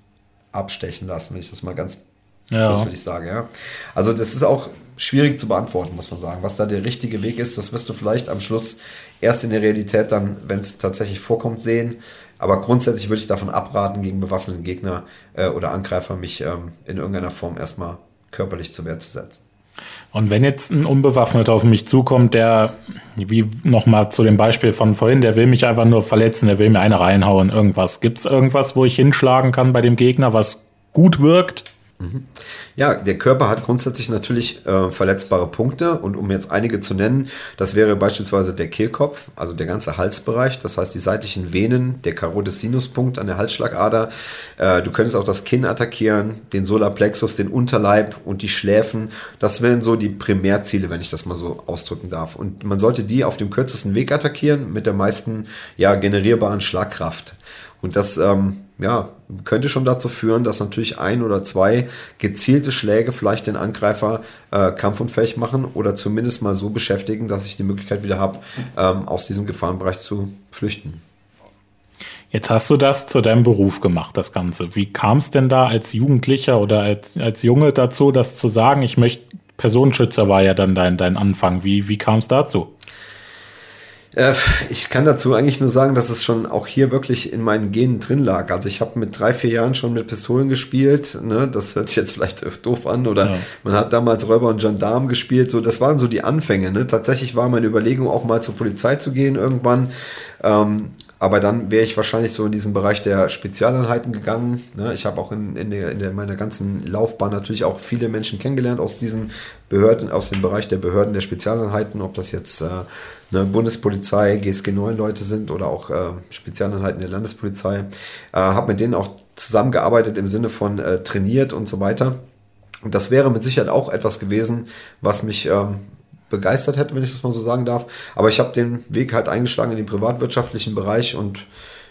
abstechen lassen, wenn ich das mal ganz ja. Das würde ich sagen, ja. Also das ist auch schwierig zu beantworten, muss man sagen. Was da der richtige Weg ist, das wirst du vielleicht am Schluss erst in der Realität dann, wenn es tatsächlich vorkommt, sehen. Aber grundsätzlich würde ich davon abraten, gegen bewaffneten Gegner äh, oder Angreifer mich ähm, in irgendeiner Form erstmal körperlich zur Wehr zu setzen. Und wenn jetzt ein Unbewaffneter auf mich zukommt, der, wie nochmal zu dem Beispiel von vorhin, der will mich einfach nur verletzen, der will mir eine reinhauen, irgendwas. Gibt es irgendwas, wo ich hinschlagen kann bei dem Gegner, was gut wirkt? Ja, der Körper hat grundsätzlich natürlich äh, verletzbare Punkte und um jetzt einige zu nennen, das wäre beispielsweise der Kehlkopf, also der ganze Halsbereich, das heißt die seitlichen Venen, der Carotis Sinuspunkt an der Halsschlagader. Äh, du könntest auch das Kinn attackieren, den Solarplexus, den Unterleib und die Schläfen. Das wären so die Primärziele, wenn ich das mal so ausdrücken darf. Und man sollte die auf dem kürzesten Weg attackieren mit der meisten ja, generierbaren Schlagkraft. Und das ähm, ja, könnte schon dazu führen, dass natürlich ein oder zwei gezielte Schläge vielleicht den Angreifer äh, kampfunfähig machen oder zumindest mal so beschäftigen, dass ich die Möglichkeit wieder habe, ähm, aus diesem Gefahrenbereich zu flüchten. Jetzt hast du das zu deinem Beruf gemacht, das Ganze. Wie kam es denn da als Jugendlicher oder als, als Junge dazu, das zu sagen? Ich möchte, Personenschützer war ja dann dein, dein Anfang. Wie, wie kam es dazu? Äh, ich kann dazu eigentlich nur sagen, dass es schon auch hier wirklich in meinen Genen drin lag. Also ich habe mit drei, vier Jahren schon mit Pistolen gespielt. Ne? Das hört sich jetzt vielleicht doof an. Oder ja. man hat damals Räuber und Gendarm gespielt. So, das waren so die Anfänge. Ne? Tatsächlich war meine Überlegung auch mal zur Polizei zu gehen irgendwann. Ähm, Aber dann wäre ich wahrscheinlich so in diesen Bereich der Spezialeinheiten gegangen. Ne? Ich habe auch in, in, der, in meiner ganzen Laufbahn natürlich auch viele Menschen kennengelernt aus diesen Behörden, aus dem Bereich der Behörden der Spezialeinheiten, ob das jetzt äh, eine Bundespolizei, GSG 9 Leute sind oder auch äh, Spezialeinheiten der Landespolizei. Äh, habe mit denen auch zusammengearbeitet im Sinne von äh, trainiert und so weiter. Und das wäre mit Sicherheit auch etwas gewesen, was mich ähm, begeistert hätte, wenn ich das mal so sagen darf. Aber ich habe den Weg halt eingeschlagen in den privatwirtschaftlichen Bereich und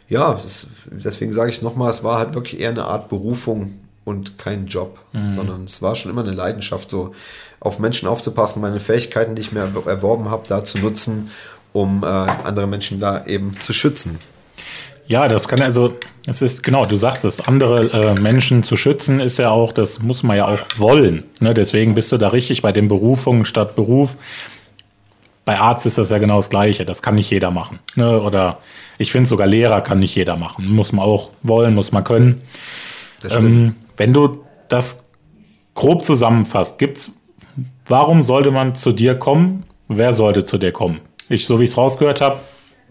ja, das, deswegen sage ich es nochmal, es war halt wirklich eher eine Art Berufung und kein Job, mhm. sondern es war schon immer eine Leidenschaft, so auf Menschen aufzupassen, meine Fähigkeiten, die ich mir erworben habe, da zu nutzen, um äh, andere Menschen da eben zu schützen. Ja, das kann also, es ist genau, du sagst es, andere äh, Menschen zu schützen ist ja auch, das muss man ja auch wollen. Ne? Deswegen bist du da richtig bei den Berufungen statt Beruf. Bei Arzt ist das ja genau das Gleiche. Das kann nicht jeder machen. Ne? Oder ich finde sogar Lehrer kann nicht jeder machen. Muss man auch wollen, muss man können. Ähm, wenn du das grob zusammenfasst, gibt's, warum sollte man zu dir kommen? Wer sollte zu dir kommen? Ich, so wie ich es rausgehört habe,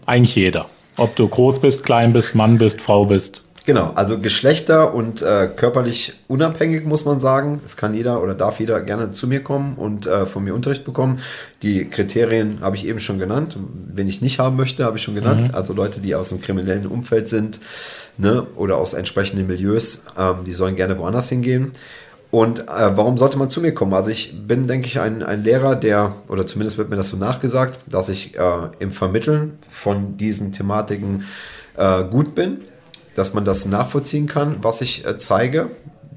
eigentlich jeder. Ob du groß bist, klein bist, Mann bist, Frau bist. Genau, also Geschlechter und äh, körperlich unabhängig muss man sagen. Es kann jeder oder darf jeder gerne zu mir kommen und äh, von mir Unterricht bekommen. Die Kriterien habe ich eben schon genannt. Wen ich nicht haben möchte, habe ich schon genannt. Mhm. Also Leute, die aus dem kriminellen Umfeld sind ne, oder aus entsprechenden Milieus, ähm, die sollen gerne woanders hingehen. Und äh, warum sollte man zu mir kommen? Also ich bin, denke ich, ein, ein Lehrer, der, oder zumindest wird mir das so nachgesagt, dass ich äh, im Vermitteln von diesen Thematiken äh, gut bin, dass man das nachvollziehen kann, was ich äh, zeige,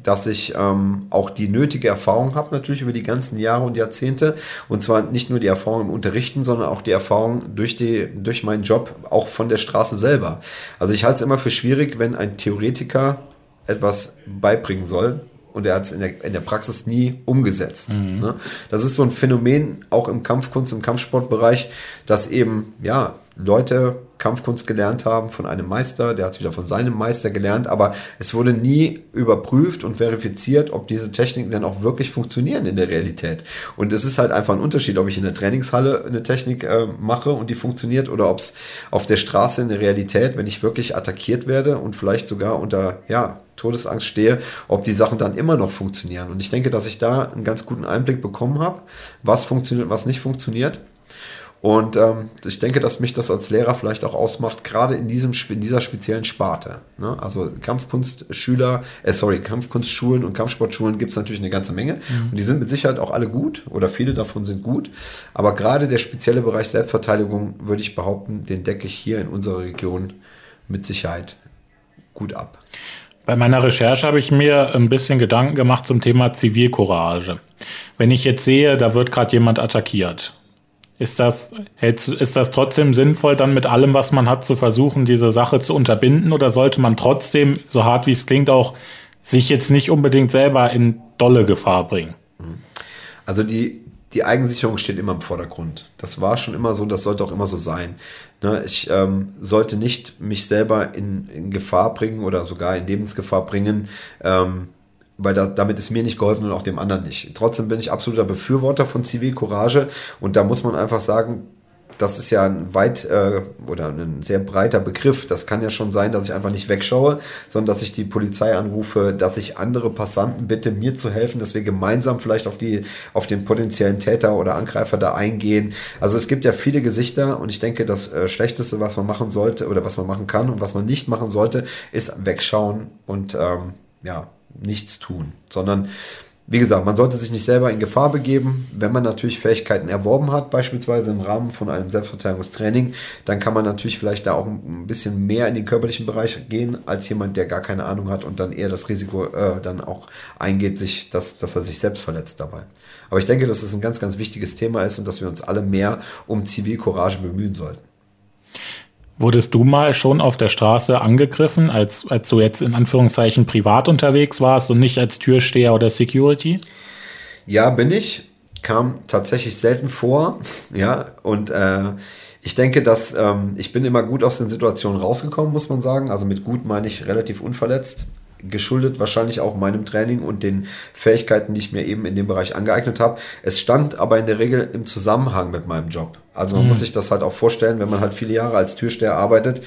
dass ich ähm, auch die nötige Erfahrung habe, natürlich über die ganzen Jahre und Jahrzehnte. Und zwar nicht nur die Erfahrung im Unterrichten, sondern auch die Erfahrung durch, die, durch meinen Job, auch von der Straße selber. Also ich halte es immer für schwierig, wenn ein Theoretiker etwas beibringen soll, und er hat es in der, in der Praxis nie umgesetzt. Mhm. Ne? Das ist so ein Phänomen auch im Kampfkunst, im Kampfsportbereich, dass eben ja Leute Kampfkunst gelernt haben von einem Meister, der hat es wieder von seinem Meister gelernt, aber es wurde nie überprüft und verifiziert, ob diese Techniken dann auch wirklich funktionieren in der Realität. Und es ist halt einfach ein Unterschied, ob ich in der Trainingshalle eine Technik äh, mache und die funktioniert oder ob es auf der Straße in der Realität, wenn ich wirklich attackiert werde und vielleicht sogar unter ja, Todesangst stehe, ob die Sachen dann immer noch funktionieren. Und ich denke, dass ich da einen ganz guten Einblick bekommen habe, was funktioniert, was nicht funktioniert. Und ähm, ich denke, dass mich das als Lehrer vielleicht auch ausmacht, gerade in, diesem, in dieser speziellen Sparte. Ne? Also Kampfkunstschüler, äh, sorry, Kampfkunstschulen und Kampfsportschulen gibt es natürlich eine ganze Menge. Mhm. Und die sind mit Sicherheit auch alle gut oder viele davon sind gut. Aber gerade der spezielle Bereich Selbstverteidigung, würde ich behaupten, den decke ich hier in unserer Region mit Sicherheit gut ab. Bei meiner Recherche habe ich mir ein bisschen Gedanken gemacht zum Thema Zivilcourage. Wenn ich jetzt sehe, da wird gerade jemand attackiert ist das, ist das trotzdem sinnvoll, dann mit allem, was man hat, zu versuchen, diese Sache zu unterbinden? Oder sollte man trotzdem, so hart wie es klingt, auch sich jetzt nicht unbedingt selber in dolle Gefahr bringen? Also die, die Eigensicherung steht immer im Vordergrund. Das war schon immer so, das sollte auch immer so sein. Ne, ich ähm, sollte nicht mich selber in, in Gefahr bringen oder sogar in Lebensgefahr bringen, ähm, weil da, damit ist mir nicht geholfen und auch dem anderen nicht. Trotzdem bin ich absoluter Befürworter von Zivilcourage und da muss man einfach sagen, das ist ja ein weit äh, oder ein sehr breiter Begriff. Das kann ja schon sein, dass ich einfach nicht wegschaue, sondern dass ich die Polizei anrufe, dass ich andere Passanten bitte, mir zu helfen, dass wir gemeinsam vielleicht auf, die, auf den potenziellen Täter oder Angreifer da eingehen. Also es gibt ja viele Gesichter und ich denke, das äh, Schlechteste, was man machen sollte oder was man machen kann und was man nicht machen sollte, ist wegschauen und ähm, ja, nichts tun, sondern wie gesagt, man sollte sich nicht selber in Gefahr begeben. Wenn man natürlich Fähigkeiten erworben hat, beispielsweise im Rahmen von einem Selbstverteidigungstraining, dann kann man natürlich vielleicht da auch ein bisschen mehr in den körperlichen Bereich gehen, als jemand, der gar keine Ahnung hat und dann eher das Risiko äh, dann auch eingeht, sich, dass, dass er sich selbst verletzt dabei. Aber ich denke, dass es ein ganz, ganz wichtiges Thema ist und dass wir uns alle mehr um Zivilcourage bemühen sollten. Wurdest du mal schon auf der Straße angegriffen, als, als du jetzt in Anführungszeichen privat unterwegs warst und nicht als Türsteher oder Security? Ja, bin ich. Kam tatsächlich selten vor. Ja, und äh, ich denke, dass ähm, ich bin immer gut aus den Situationen rausgekommen, muss man sagen. Also mit gut meine ich relativ unverletzt geschuldet wahrscheinlich auch meinem Training und den Fähigkeiten, die ich mir eben in dem Bereich angeeignet habe. Es stand aber in der Regel im Zusammenhang mit meinem Job. Also man mhm. muss sich das halt auch vorstellen, wenn man halt viele Jahre als Türsteher arbeitet,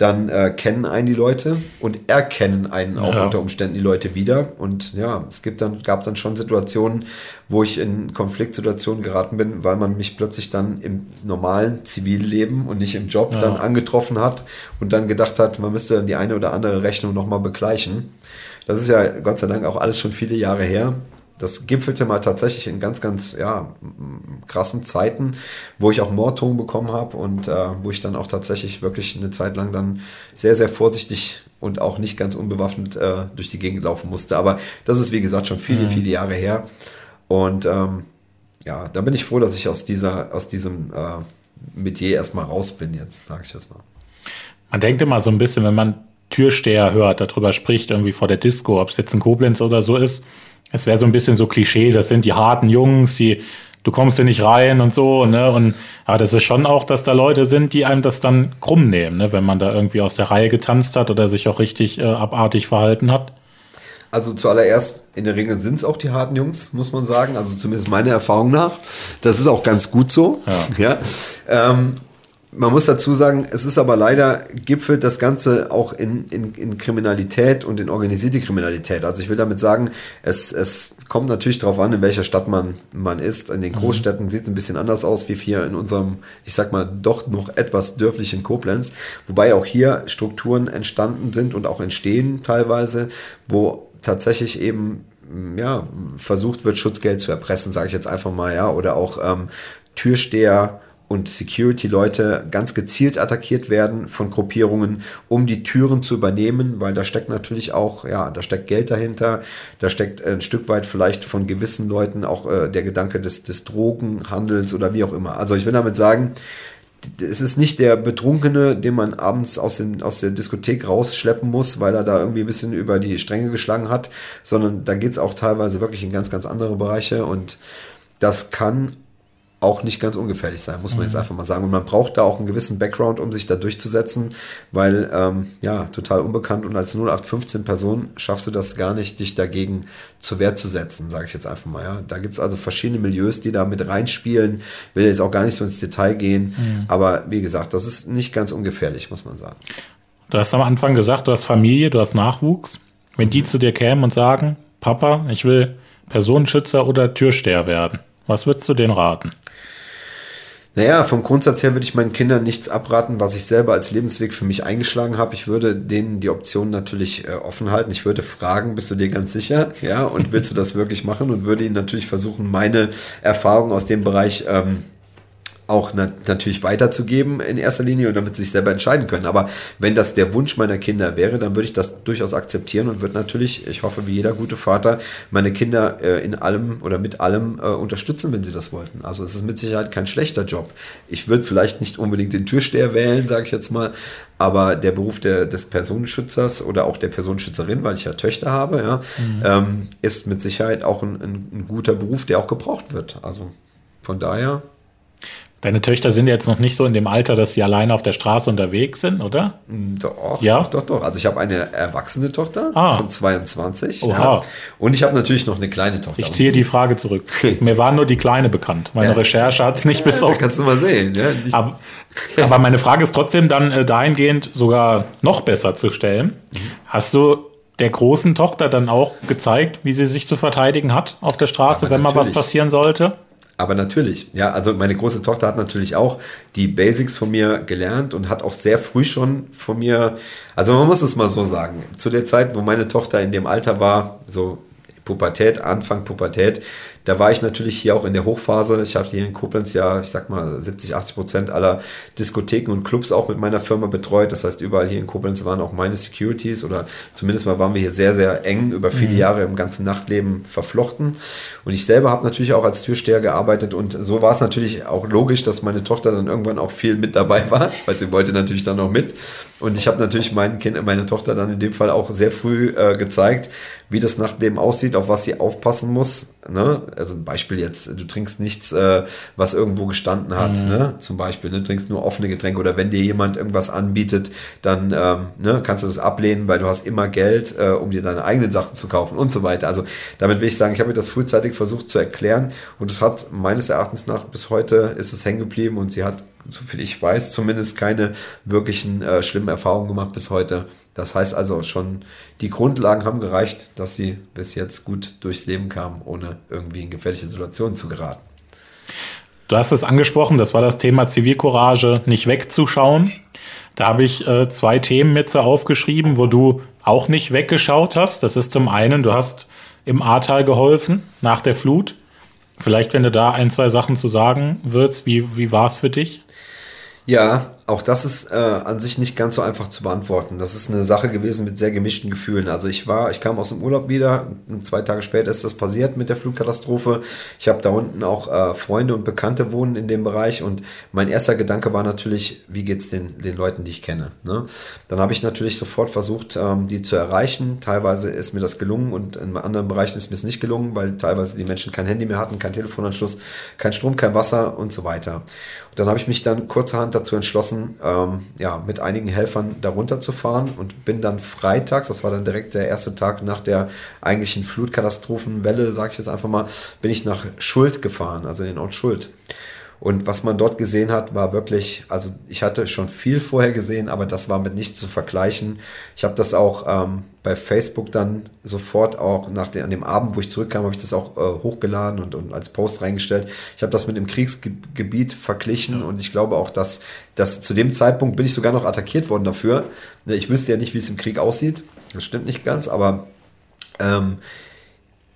dann äh, kennen einen die Leute und erkennen einen auch ja. unter Umständen die Leute wieder. Und ja, es gibt dann, gab dann schon Situationen, wo ich in Konfliktsituationen geraten bin, weil man mich plötzlich dann im normalen Zivilleben und nicht im Job ja. dann angetroffen hat und dann gedacht hat, man müsste dann die eine oder andere Rechnung nochmal begleichen. Das ist ja Gott sei Dank auch alles schon viele Jahre her das gipfelte mal tatsächlich in ganz, ganz ja, krassen Zeiten, wo ich auch Morddrohungen bekommen habe und äh, wo ich dann auch tatsächlich wirklich eine Zeit lang dann sehr, sehr vorsichtig und auch nicht ganz unbewaffnet äh, durch die Gegend laufen musste. Aber das ist, wie gesagt, schon viele, mhm. viele Jahre her. Und ähm, ja, da bin ich froh, dass ich aus, dieser, aus diesem äh, Metier erstmal raus bin, jetzt sage ich das mal. Man denkt immer so ein bisschen, wenn man Türsteher hört, darüber spricht, irgendwie vor der Disco, ob es jetzt in Koblenz oder so ist, es wäre so ein bisschen so Klischee, das sind die harten Jungs, die du kommst hier nicht rein und so, ne? Und ja, das ist schon auch, dass da Leute sind, die einem das dann krumm nehmen, ne? wenn man da irgendwie aus der Reihe getanzt hat oder sich auch richtig äh, abartig verhalten hat. Also zuallererst, in der Regel sind es auch die harten Jungs, muss man sagen. Also zumindest meiner Erfahrung nach. Das ist auch ganz gut so. Ja. ja. Ähm, man muss dazu sagen, es ist aber leider gipfelt das Ganze auch in, in, in Kriminalität und in organisierte Kriminalität. Also ich will damit sagen, es, es kommt natürlich darauf an, in welcher Stadt man, man ist. In den mhm. Großstädten mhm. sieht es ein bisschen anders aus wie hier in unserem, ich sag mal, doch noch etwas dörflichen Koblenz. Wobei auch hier Strukturen entstanden sind und auch entstehen teilweise, wo tatsächlich eben ja, versucht wird, Schutzgeld zu erpressen, sage ich jetzt einfach mal, ja, oder auch ähm, Türsteher und Security-Leute ganz gezielt attackiert werden von Gruppierungen, um die Türen zu übernehmen, weil da steckt natürlich auch, ja, da steckt Geld dahinter, da steckt ein Stück weit vielleicht von gewissen Leuten auch äh, der Gedanke des, des Drogenhandels oder wie auch immer. Also ich will damit sagen, es ist nicht der Betrunkene, den man abends aus, den, aus der Diskothek rausschleppen muss, weil er da irgendwie ein bisschen über die Stränge geschlagen hat, sondern da geht es auch teilweise wirklich in ganz, ganz andere Bereiche und das kann auch nicht ganz ungefährlich sein, muss man mhm. jetzt einfach mal sagen. Und man braucht da auch einen gewissen Background, um sich da durchzusetzen, weil, ähm, ja, total unbekannt und als 0815 Person schaffst du das gar nicht, dich dagegen zur Wehr zu setzen, sage ich jetzt einfach mal. Ja. Da gibt es also verschiedene Milieus, die da mit reinspielen. Will jetzt auch gar nicht so ins Detail gehen, mhm. aber wie gesagt, das ist nicht ganz ungefährlich, muss man sagen. Du hast am Anfang gesagt, du hast Familie, du hast Nachwuchs. Wenn die zu dir kämen und sagen, Papa, ich will Personenschützer oder Türsteher werden, was würdest du denen raten? Naja, vom Grundsatz her würde ich meinen Kindern nichts abraten, was ich selber als Lebensweg für mich eingeschlagen habe. Ich würde denen die Option natürlich äh, offen halten. Ich würde fragen, bist du dir ganz sicher? Ja, und willst du das wirklich machen? Und würde ihnen natürlich versuchen, meine Erfahrungen aus dem Bereich ähm, auch na natürlich weiterzugeben in erster Linie und damit sie sich selber entscheiden können. Aber wenn das der Wunsch meiner Kinder wäre, dann würde ich das durchaus akzeptieren und würde natürlich, ich hoffe, wie jeder gute Vater, meine Kinder äh, in allem oder mit allem äh, unterstützen, wenn sie das wollten. Also es ist mit Sicherheit kein schlechter Job. Ich würde vielleicht nicht unbedingt den Türsteher wählen, sage ich jetzt mal, aber der Beruf der, des Personenschützers oder auch der Personenschützerin, weil ich ja Töchter habe, ja, mhm. ähm, ist mit Sicherheit auch ein, ein, ein guter Beruf, der auch gebraucht wird. Also von daher Deine Töchter sind jetzt noch nicht so in dem Alter, dass sie alleine auf der Straße unterwegs sind, oder? Mm, doch, ja. doch, doch, doch. Also ich habe eine erwachsene Tochter ah. von 22. Oha. Ja. Und ich habe natürlich noch eine kleine Tochter. Ich ziehe die Frage zurück. Mir war nur die Kleine bekannt. Meine ja. Recherche hat es nicht bis auf. Kannst du mal sehen. Aber, aber, meine Frage ist trotzdem dann äh, dahingehend sogar noch besser zu stellen. Mhm. Hast du der großen Tochter dann auch gezeigt, wie sie sich zu verteidigen hat auf der Straße, wenn mal was passieren sollte? Aber natürlich, ja, also meine große Tochter hat natürlich auch die Basics von mir gelernt und hat auch sehr früh schon von mir, also man muss es mal so sagen, zu der Zeit, wo meine Tochter in dem Alter war, so Pubertät, Anfang Pubertät, da war ich natürlich hier auch in der Hochphase. Ich habe hier in Koblenz ja, ich sag mal, 70, 80 Prozent aller Diskotheken und Clubs auch mit meiner Firma betreut. Das heißt, überall hier in Koblenz waren auch meine Securities oder zumindest mal waren wir hier sehr, sehr eng über viele mhm. Jahre im ganzen Nachtleben verflochten. Und ich selber habe natürlich auch als Türsteher gearbeitet und so war es natürlich auch logisch, dass meine Tochter dann irgendwann auch viel mit dabei war, weil sie wollte natürlich dann noch mit. Und ich habe natürlich mein Kind, meine Tochter dann in dem Fall auch sehr früh äh, gezeigt, wie das Nachtleben aussieht, auf was sie aufpassen muss ne, also ein Beispiel jetzt, du trinkst nichts, äh, was irgendwo gestanden hat, mhm. ne, zum Beispiel, ne, trinkst nur offene Getränke oder wenn dir jemand irgendwas anbietet, dann ähm, ne, kannst du das ablehnen, weil du hast immer Geld, äh, um dir deine eigenen Sachen zu kaufen und so weiter. Also damit will ich sagen, ich habe mir das frühzeitig versucht zu erklären und es hat meines Erachtens nach bis heute ist es hängen geblieben und sie hat soviel ich weiß, zumindest keine wirklichen äh, schlimmen Erfahrungen gemacht bis heute. Das heißt also schon, die Grundlagen haben gereicht, dass sie bis jetzt gut durchs Leben kam, ohne irgendwie in gefährliche Situationen zu geraten. Du hast es angesprochen, das war das Thema Zivilcourage, nicht wegzuschauen. Da habe ich äh, zwei Themen mit so aufgeschrieben, wo du auch nicht weggeschaut hast. Das ist zum einen, du hast im Ahrtal geholfen nach der Flut. Vielleicht, wenn du da ein, zwei Sachen zu sagen würdest, wie, wie war es für dich? Ja, auch das ist äh, an sich nicht ganz so einfach zu beantworten. Das ist eine Sache gewesen mit sehr gemischten Gefühlen. Also ich war, ich kam aus dem Urlaub wieder, zwei Tage später ist das passiert mit der Flugkatastrophe. Ich habe da unten auch äh, Freunde und Bekannte wohnen in dem Bereich und mein erster Gedanke war natürlich, wie geht's den, den Leuten, die ich kenne. Ne? Dann habe ich natürlich sofort versucht, ähm, die zu erreichen. Teilweise ist mir das gelungen und in anderen Bereichen ist mir es nicht gelungen, weil teilweise die Menschen kein Handy mehr hatten, kein Telefonanschluss, kein Strom, kein Wasser und so weiter. Und dann habe ich mich dann kurzerhand dazu entschlossen, ähm, ja, mit einigen Helfern darunter zu fahren und bin dann freitags, das war dann direkt der erste Tag nach der eigentlichen Flutkatastrophenwelle, sage ich jetzt einfach mal, bin ich nach Schuld gefahren, also in den Ort Schuld. Und was man dort gesehen hat, war wirklich, also ich hatte schon viel vorher gesehen, aber das war mit nichts zu vergleichen. Ich habe das auch ähm, bei Facebook dann sofort auch nach den, an dem Abend, wo ich zurückkam, habe ich das auch äh, hochgeladen und, und als Post reingestellt. Ich habe das mit dem Kriegsgebiet verglichen ja. und ich glaube auch, dass, dass zu dem Zeitpunkt bin ich sogar noch attackiert worden dafür. Ich wüsste ja nicht, wie es im Krieg aussieht. Das stimmt nicht ganz, aber ähm,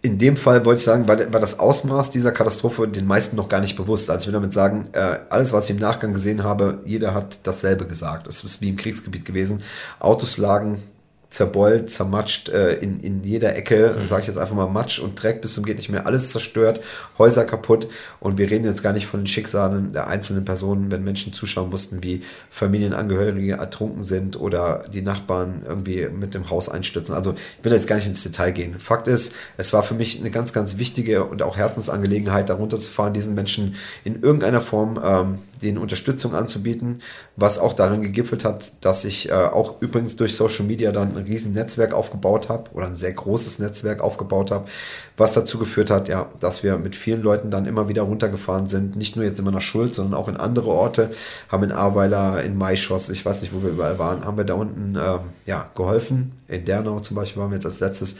in dem Fall wollte ich sagen, war, war, das Ausmaß dieser Katastrophe den meisten noch gar nicht bewusst. Also ich will damit sagen, äh, alles, was ich im Nachgang gesehen habe, jeder hat dasselbe gesagt. Es ist wie im Kriegsgebiet gewesen. Autos lagen zerbeult, zermatscht, äh, in, in jeder Ecke, mhm. sage ich jetzt einfach mal Matsch und Dreck bis zum geht nicht mehr, alles zerstört, Häuser kaputt und wir reden jetzt gar nicht von den Schicksalen der einzelnen Personen, wenn Menschen zuschauen mussten, wie Familienangehörige ertrunken sind oder die Nachbarn irgendwie mit dem Haus einstürzen. Also ich will jetzt gar nicht ins Detail gehen. Fakt ist, es war für mich eine ganz, ganz wichtige und auch Herzensangelegenheit, darunter zu fahren, diesen Menschen in irgendeiner Form ähm, denen Unterstützung anzubieten, was auch darin gegipfelt hat, dass ich äh, auch übrigens durch Social Media dann riesen Netzwerk aufgebaut habe oder ein sehr großes Netzwerk aufgebaut habe, was dazu geführt hat, ja, dass wir mit vielen Leuten dann immer wieder runtergefahren sind, nicht nur jetzt immer nach Schuld, sondern auch in andere Orte, haben in Ahrweiler, in Maischoss, ich weiß nicht, wo wir überall waren, haben wir da unten ähm, ja, geholfen. In Dernau zum Beispiel waren wir jetzt als letztes.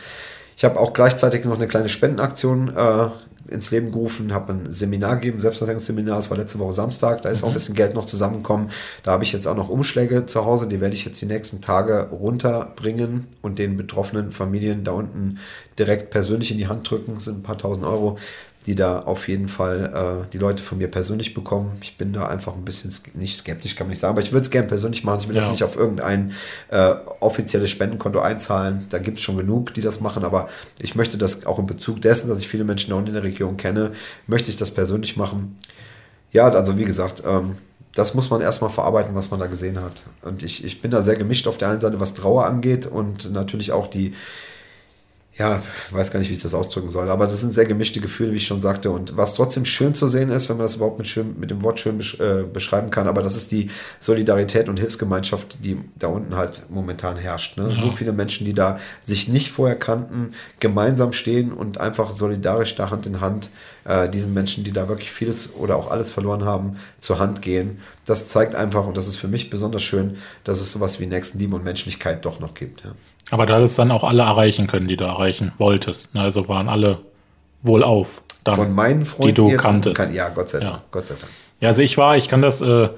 Ich habe auch gleichzeitig noch eine kleine Spendenaktion äh, ins Leben gerufen, habe ein Seminar gegeben, Selbstverteidigungsseminar, das war letzte Woche Samstag, da ist mhm. auch ein bisschen Geld noch zusammengekommen. Da habe ich jetzt auch noch Umschläge zu Hause, die werde ich jetzt die nächsten Tage runterbringen und den betroffenen Familien da unten direkt persönlich in die Hand drücken, das sind ein paar tausend Euro die da auf jeden Fall äh, die Leute von mir persönlich bekommen. Ich bin da einfach ein bisschen nicht skeptisch, kann man nicht sagen, aber ich würde es gerne persönlich machen. Ich will ja. das nicht auf irgendein äh, offizielles Spendenkonto einzahlen. Da gibt es schon genug, die das machen, aber ich möchte das auch in Bezug dessen, dass ich viele Menschen auch in der Region kenne, möchte ich das persönlich machen. Ja, also wie gesagt, ähm, das muss man erstmal verarbeiten, was man da gesehen hat. Und ich, ich bin da sehr gemischt auf der einen Seite, was Trauer angeht und natürlich auch die, ja, weiß gar nicht, wie ich das ausdrücken soll, aber das sind sehr gemischte Gefühle, wie ich schon sagte. Und was trotzdem schön zu sehen ist, wenn man das überhaupt mit, schön, mit dem Wort schön besch äh, beschreiben kann, aber das ist die Solidarität und Hilfsgemeinschaft, die da unten halt momentan herrscht. Ne? Ja. So viele Menschen, die da sich nicht vorher kannten, gemeinsam stehen und einfach solidarisch da Hand in Hand äh, diesen Menschen, die da wirklich vieles oder auch alles verloren haben, zur Hand gehen. Das zeigt einfach, und das ist für mich besonders schön, dass es sowas wie Nächstenliebe und Menschlichkeit doch noch gibt. Ja. Aber da ist dann auch alle erreichen können, die du erreichen wolltest. Ne, also waren alle wohlauf. Dann, Von meinen Freunden, die du kanntest. Kann, ja, Gott sei Dank. Ja. Gott sei Dank. Ja, also ich war, ich kann das, äh,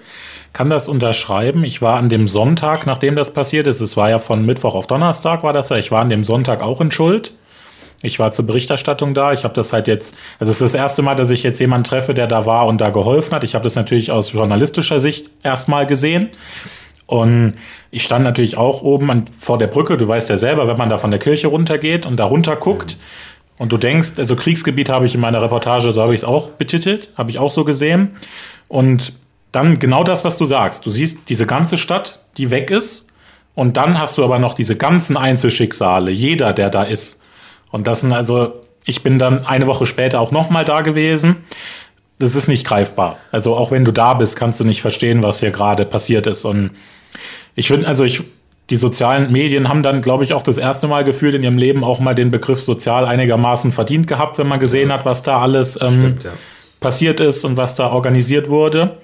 kann das unterschreiben. Ich war an dem Sonntag, nachdem das passiert ist, es war ja von Mittwoch auf Donnerstag, war das ja. Ich war an dem Sonntag auch in Schuld. Ich war zur Berichterstattung da. Ich habe das halt jetzt, also es ist das erste Mal, dass ich jetzt jemanden treffe, der da war und da geholfen hat. Ich habe das natürlich aus journalistischer Sicht erstmal gesehen. Und ich stand natürlich auch oben an, vor der Brücke. Du weißt ja selber, wenn man da von der Kirche runtergeht und da runter guckt mhm. und du denkst, also Kriegsgebiet habe ich in meiner Reportage, so habe ich es auch betitelt, habe ich auch so gesehen. Und dann genau das, was du sagst. Du siehst diese ganze Stadt, die weg ist. Und dann hast du aber noch diese ganzen Einzelschicksale, jeder, der da ist. Und das sind also ich bin dann eine Woche später auch nochmal da gewesen. Das ist nicht greifbar. Also auch wenn du da bist, kannst du nicht verstehen, was hier gerade passiert ist. Und ich finde, also ich, die sozialen Medien haben dann, glaube ich, auch das erste Mal gefühlt in ihrem Leben auch mal den Begriff sozial einigermaßen verdient gehabt, wenn man gesehen hat, was da alles ähm, Stimmt, ja. passiert ist und was da organisiert wurde.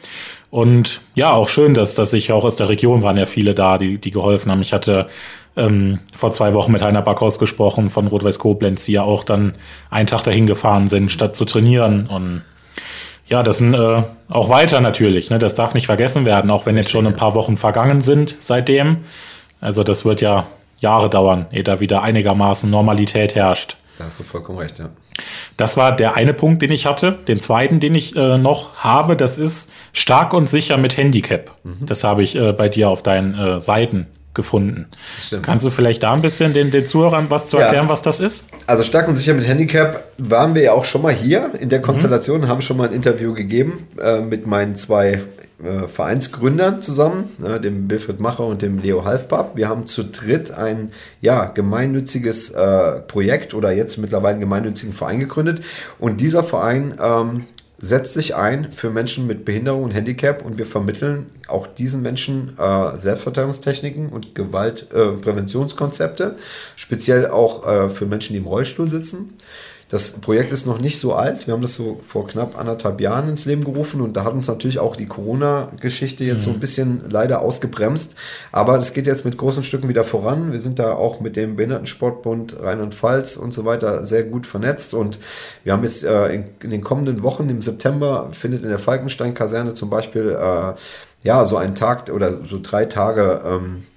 Und ja, auch schön, dass, dass ich auch aus der Region waren ja viele da, die, die geholfen haben. Ich hatte ähm, vor zwei Wochen mit Heiner Backhaus gesprochen von Rot-Weiß Koblenz, die ja auch dann einen Tag dahin gefahren sind, statt zu trainieren. Und ja, das sind äh, auch weiter natürlich. Ne? Das darf nicht vergessen werden, auch wenn jetzt schon ein paar Wochen vergangen sind seitdem. Also das wird ja Jahre dauern, ehe da wieder einigermaßen Normalität herrscht. Da hast du vollkommen recht, ja. Das war der eine Punkt, den ich hatte. Den zweiten, den ich äh, noch habe, das ist stark und sicher mit Handicap. Mhm. Das habe ich äh, bei dir auf deinen äh, Seiten gefunden. Kannst du vielleicht da ein bisschen den, den Zuhörern was zu erklären, ja. was das ist? Also stark und sicher mit Handicap waren wir ja auch schon mal hier in der. Konstellation, mhm. haben schon mal ein Interview gegeben äh, mit meinen zwei äh, Vereinsgründern zusammen, äh, dem Wilfried Macher und dem Leo Halfbab. Wir haben zu dritt ein ja, gemeinnütziges äh, Projekt oder jetzt mittlerweile einen gemeinnützigen Verein gegründet. Und dieser Verein ähm, setzt sich ein für Menschen mit Behinderung und Handicap und wir vermitteln auch diesen Menschen äh, Selbstverteidigungstechniken und Gewaltpräventionskonzepte, äh, speziell auch äh, für Menschen, die im Rollstuhl sitzen. Das Projekt ist noch nicht so alt. Wir haben das so vor knapp anderthalb Jahren ins Leben gerufen und da hat uns natürlich auch die Corona-Geschichte jetzt mhm. so ein bisschen leider ausgebremst. Aber es geht jetzt mit großen Stücken wieder voran. Wir sind da auch mit dem Behindertensportbund Rheinland-Pfalz und so weiter sehr gut vernetzt und wir haben jetzt äh, in, in, den kommenden Wochen im September findet in der Falkenstein-Kaserne zum Beispiel äh, ja so ein Tag oder so drei Tage ähm, äh,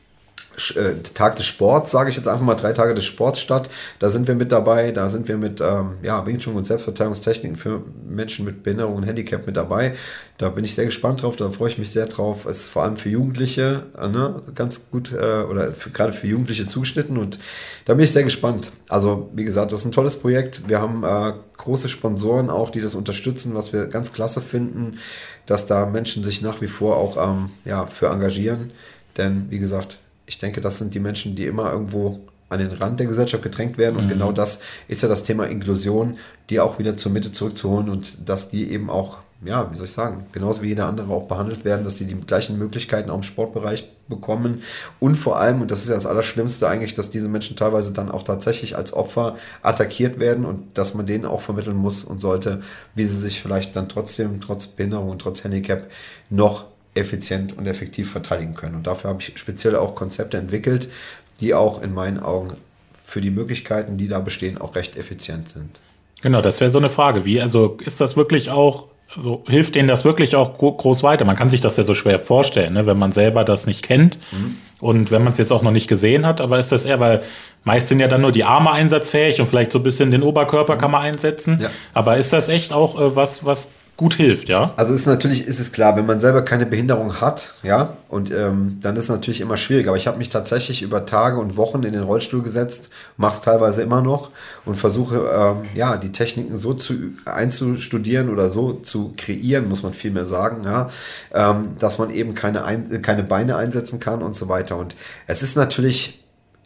Tag des Sports, sage ich jetzt einfach mal, drei Tage des Sports statt. Da sind wir mit dabei, da sind wir mit ähm, ja, Wing Chun und Selbstverteidigungstechniken für Menschen mit Behinderung und Handicap mit dabei. Da bin ich sehr gespannt drauf, da freue ich mich sehr drauf. Es ist vor allem für Jugendliche äh, ne, ganz gut äh, oder gerade für Jugendliche zugeschnitten und da bin ich sehr gespannt. Also, wie gesagt, das ist ein tolles Projekt. Wir haben äh, große Sponsoren auch, die das unterstützen, was wir ganz klasse finden, dass da Menschen sich nach wie vor auch ähm, ja, für engagieren. Denn, wie gesagt, ich denke, das sind die Menschen, die immer irgendwo an den Rand der Gesellschaft gedrängt werden. Und mhm. genau das ist ja das Thema Inklusion, die auch wieder zur Mitte zurückzuholen und dass die eben auch, ja, wie soll ich sagen, genauso wie jeder andere auch behandelt werden, dass die die gleichen Möglichkeiten auch im Sportbereich bekommen. Und vor allem, und das ist ja das Allerschlimmste eigentlich, dass diese Menschen teilweise dann auch tatsächlich als Opfer attackiert werden und dass man denen auch vermitteln muss und sollte, wie sie sich vielleicht dann trotzdem, trotz Behinderung und trotz Handicap, noch effizient und effektiv verteidigen können. Und dafür habe ich speziell auch Konzepte entwickelt, die auch in meinen Augen für die Möglichkeiten, die da bestehen, auch recht effizient sind. Genau, das wäre so eine Frage. Wie, also ist das wirklich auch, also hilft denen das wirklich auch groß weiter? Man kann sich das ja so schwer vorstellen, ne, wenn man selber das nicht kennt mhm. und wenn man es jetzt auch noch nicht gesehen hat, aber ist das eher, weil meist sind ja dann nur die Arme einsatzfähig und vielleicht so ein bisschen den Oberkörper kann man einsetzen. Ja. Aber ist das echt auch äh, was, was gut hilft, ja? Also ist natürlich ist es klar, wenn man selber keine Behinderung hat, ja, und ähm, dann ist es natürlich immer schwierig. Aber ich habe mich tatsächlich über Tage und Wochen in den Rollstuhl gesetzt, mache es teilweise immer noch und versuche ähm, ja die Techniken so zu einzustudieren oder so zu kreieren, muss man vielmehr sagen, ja, ähm, dass man eben keine ein, keine Beine einsetzen kann und so weiter. Und es ist natürlich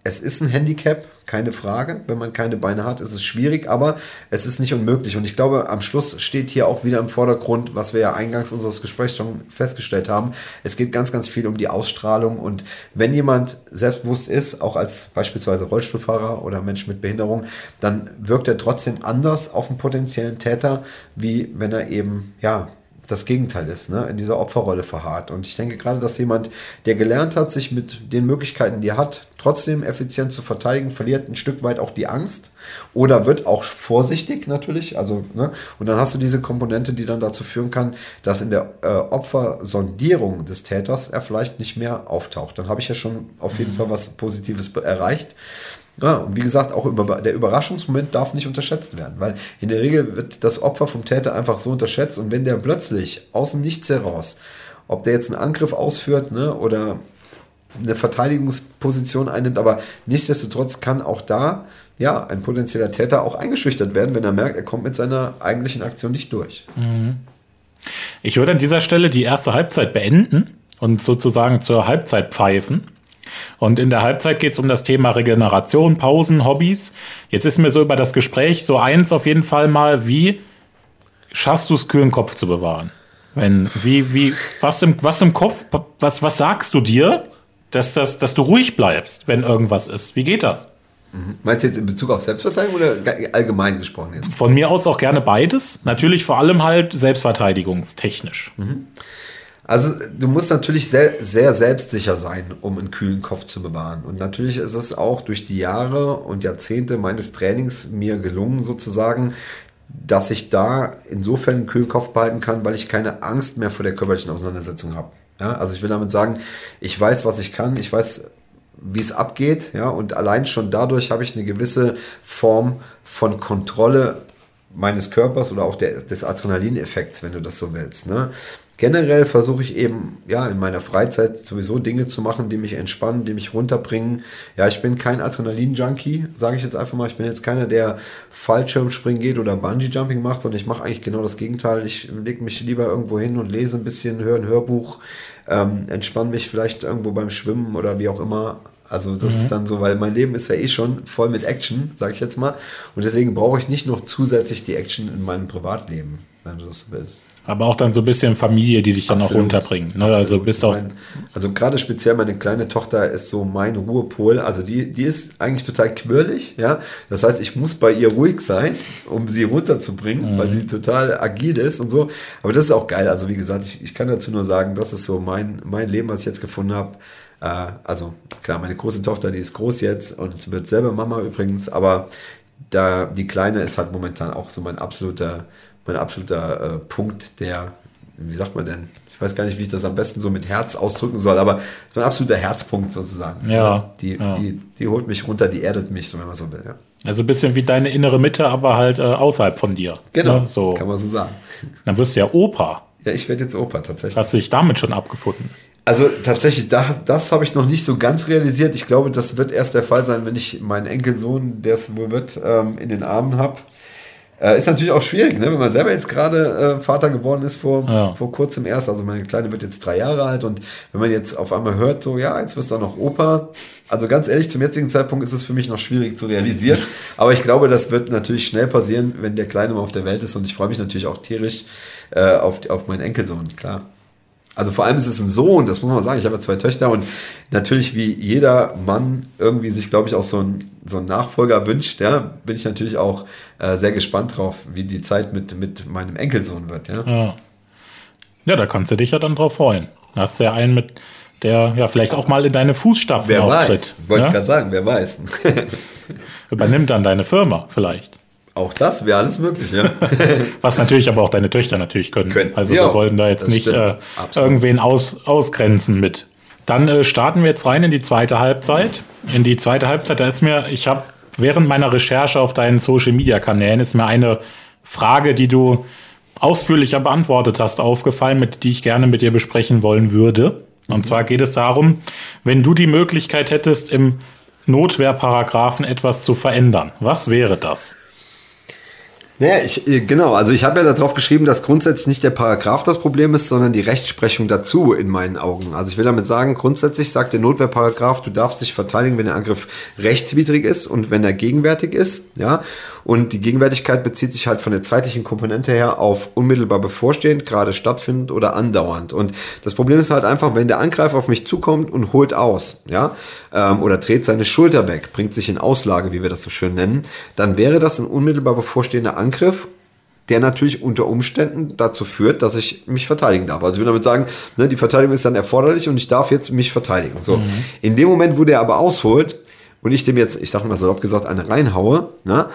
es ist ein Handicap, keine Frage. Wenn man keine Beine hat, ist es schwierig, aber es ist nicht unmöglich. Und ich glaube, am Schluss steht hier auch wieder im Vordergrund, was wir ja eingangs unseres Gesprächs schon festgestellt haben. Es geht ganz, ganz viel um die Ausstrahlung. Und wenn jemand selbstbewusst ist, auch als beispielsweise Rollstuhlfahrer oder Mensch mit Behinderung, dann wirkt er trotzdem anders auf einen potenziellen Täter, wie wenn er eben, ja, das Gegenteil ist, ne? in dieser Opferrolle verharrt. Und ich denke gerade, dass jemand, der gelernt hat, sich mit den Möglichkeiten, die er hat, trotzdem effizient zu verteidigen, verliert ein Stück weit auch die Angst oder wird auch vorsichtig natürlich. Also, ne? Und dann hast du diese Komponente, die dann dazu führen kann, dass in der äh, Opfersondierung des Täters er vielleicht nicht mehr auftaucht. Dann habe ich ja schon auf jeden mhm. Fall was Positives erreicht. Ja, und wie gesagt, auch der Überraschungsmoment darf nicht unterschätzt werden, weil in der Regel wird das Opfer vom Täter einfach so unterschätzt und wenn der plötzlich aus dem Nichts heraus, ob der jetzt einen Angriff ausführt ne, oder eine Verteidigungsposition einnimmt, aber nichtsdestotrotz kann auch da ja ein potenzieller Täter auch eingeschüchtert werden, wenn er merkt, er kommt mit seiner eigentlichen Aktion nicht durch. Mhm. Ich würde an dieser Stelle die erste Halbzeit beenden und sozusagen zur Halbzeit pfeifen. Und in der Halbzeit geht es um das Thema Regeneration, Pausen, Hobbys. Jetzt ist mir so über das Gespräch so eins auf jeden Fall mal, wie schaffst du es, kühlen Kopf zu bewahren? Wenn, wie, wie, was im, was im Kopf, was, was sagst du dir, dass, das, dass du ruhig bleibst, wenn irgendwas ist? Wie geht das? Mhm. Meinst du jetzt in Bezug auf Selbstverteidigung oder allgemein gesprochen jetzt? Von mir aus auch gerne beides. Natürlich vor allem halt selbstverteidigungstechnisch. Mhm. Also du musst natürlich sehr, sehr selbstsicher sein, um einen kühlen Kopf zu bewahren. Und natürlich ist es auch durch die Jahre und Jahrzehnte meines Trainings mir gelungen, sozusagen, dass ich da insofern einen kühlen Kopf behalten kann, weil ich keine Angst mehr vor der körperlichen Auseinandersetzung habe. Ja, also ich will damit sagen, ich weiß, was ich kann, ich weiß, wie es abgeht, ja, und allein schon dadurch habe ich eine gewisse Form von Kontrolle meines Körpers oder auch der, des Adrenalineffekts, wenn du das so willst. Ne? Generell versuche ich eben, ja, in meiner Freizeit sowieso Dinge zu machen, die mich entspannen, die mich runterbringen. Ja, ich bin kein Adrenalin-Junkie, sage ich jetzt einfach mal. Ich bin jetzt keiner, der Fallschirmspringen geht oder Bungee-Jumping macht, sondern ich mache eigentlich genau das Gegenteil. Ich lege mich lieber irgendwo hin und lese ein bisschen, höre ein Hörbuch, ähm, entspanne mich vielleicht irgendwo beim Schwimmen oder wie auch immer. Also das mhm. ist dann so, weil mein Leben ist ja eh schon voll mit Action, sage ich jetzt mal. Und deswegen brauche ich nicht noch zusätzlich die Action in meinem Privatleben, wenn du das willst. Aber auch dann so ein bisschen Familie, die dich dann Absolut. auch runterbringt. Ne? Also bist auch. Mein, also gerade speziell meine kleine Tochter ist so mein Ruhepol. Also die, die ist eigentlich total quirlig, ja. Das heißt, ich muss bei ihr ruhig sein, um sie runterzubringen, mhm. weil sie total agil ist und so. Aber das ist auch geil. Also wie gesagt, ich, ich kann dazu nur sagen, das ist so mein, mein Leben, was ich jetzt gefunden habe. Äh, also klar, meine große Tochter, die ist groß jetzt und wird selber Mama übrigens, aber da die Kleine ist halt momentan auch so mein absoluter mein absoluter äh, Punkt, der, wie sagt man denn? Ich weiß gar nicht, wie ich das am besten so mit Herz ausdrücken soll, aber mein absoluter Herzpunkt sozusagen. Ja. Die, ja. Die, die holt mich runter, die erdet mich, so wenn man so will. Ja. Also ein bisschen wie deine innere Mitte, aber halt äh, außerhalb von dir. Genau, ne? so. kann man so sagen. Dann wirst du ja Opa. Ja, ich werde jetzt Opa tatsächlich. Hast du dich damit schon abgefunden? Also tatsächlich, das, das habe ich noch nicht so ganz realisiert. Ich glaube, das wird erst der Fall sein, wenn ich meinen Enkelsohn, der es wohl wird, ähm, in den Armen habe. Äh, ist natürlich auch schwierig, ne? wenn man selber jetzt gerade äh, Vater geworden ist vor, ja. vor kurzem erst. Also meine Kleine wird jetzt drei Jahre alt und wenn man jetzt auf einmal hört, so ja, jetzt wirst du auch noch Opa. Also ganz ehrlich, zum jetzigen Zeitpunkt ist es für mich noch schwierig zu realisieren. Aber ich glaube, das wird natürlich schnell passieren, wenn der Kleine mal auf der Welt ist. Und ich freue mich natürlich auch tierisch äh, auf, auf meinen Enkelsohn, klar. Also vor allem ist es ein Sohn, das muss man sagen. Ich habe ja zwei Töchter und natürlich wie jeder Mann irgendwie sich, glaube ich, auch so ein, so ein Nachfolger wünscht, ja, bin ich natürlich auch äh, sehr gespannt drauf, wie die Zeit mit, mit meinem Enkelsohn wird. Ja. ja. Ja, da kannst du dich ja dann drauf freuen. Da hast du ja einen mit, der ja vielleicht auch mal in deine Fußstapfen wer auftritt. Weiß, wollte ja? ich gerade sagen, wer weiß. Übernimmt dann deine Firma vielleicht. Auch das wäre alles möglich, ja. Was natürlich aber auch deine Töchter natürlich können. können. Also wir auch. wollen da jetzt nicht äh, irgendwen aus, ausgrenzen mit. Dann äh, starten wir jetzt rein in die zweite Halbzeit. In die zweite Halbzeit, da ist mir, ich habe während meiner Recherche auf deinen Social Media Kanälen ist mir eine Frage, die du ausführlicher beantwortet hast, aufgefallen, mit die ich gerne mit dir besprechen wollen würde. Und mhm. zwar geht es darum, wenn du die Möglichkeit hättest, im Notwehrparagraphen etwas zu verändern. Was wäre das? Naja, ich, äh, genau, also ich habe ja darauf geschrieben, dass grundsätzlich nicht der Paragraph das Problem ist, sondern die Rechtsprechung dazu in meinen Augen. Also ich will damit sagen, grundsätzlich sagt der Notwehrparagraph, du darfst dich verteidigen, wenn der Angriff rechtswidrig ist und wenn er gegenwärtig ist, ja. Und die Gegenwärtigkeit bezieht sich halt von der zeitlichen Komponente her auf unmittelbar bevorstehend, gerade stattfindend oder andauernd. Und das Problem ist halt einfach, wenn der Angreifer auf mich zukommt und holt aus, ja, ähm, oder dreht seine Schulter weg, bringt sich in Auslage, wie wir das so schön nennen, dann wäre das ein unmittelbar bevorstehender Angriff der natürlich unter Umständen dazu führt, dass ich mich verteidigen darf. Also ich will damit sagen, ne, die Verteidigung ist dann erforderlich und ich darf jetzt mich verteidigen. So. Mhm. In dem Moment, wo der aber ausholt und ich dem jetzt, ich sag mal salopp gesagt, eine reinhaue, ne,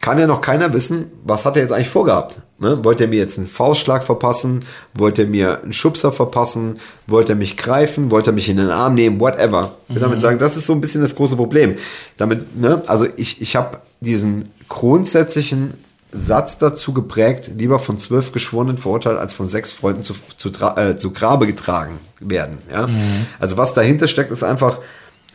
kann ja noch keiner wissen, was hat er jetzt eigentlich vorgehabt. Ne? Wollte er mir jetzt einen Faustschlag verpassen? Wollte er mir einen Schubser verpassen? Wollte er mich greifen? Wollte er mich in den Arm nehmen? Whatever. Ich will mhm. damit sagen, das ist so ein bisschen das große Problem. Damit, ne? Also ich, ich habe diesen grundsätzlichen Satz dazu geprägt, lieber von zwölf Geschworenen verurteilt, als von sechs Freunden zu, zu, äh, zu Grabe getragen werden. Ja? Mhm. Also was dahinter steckt, ist einfach,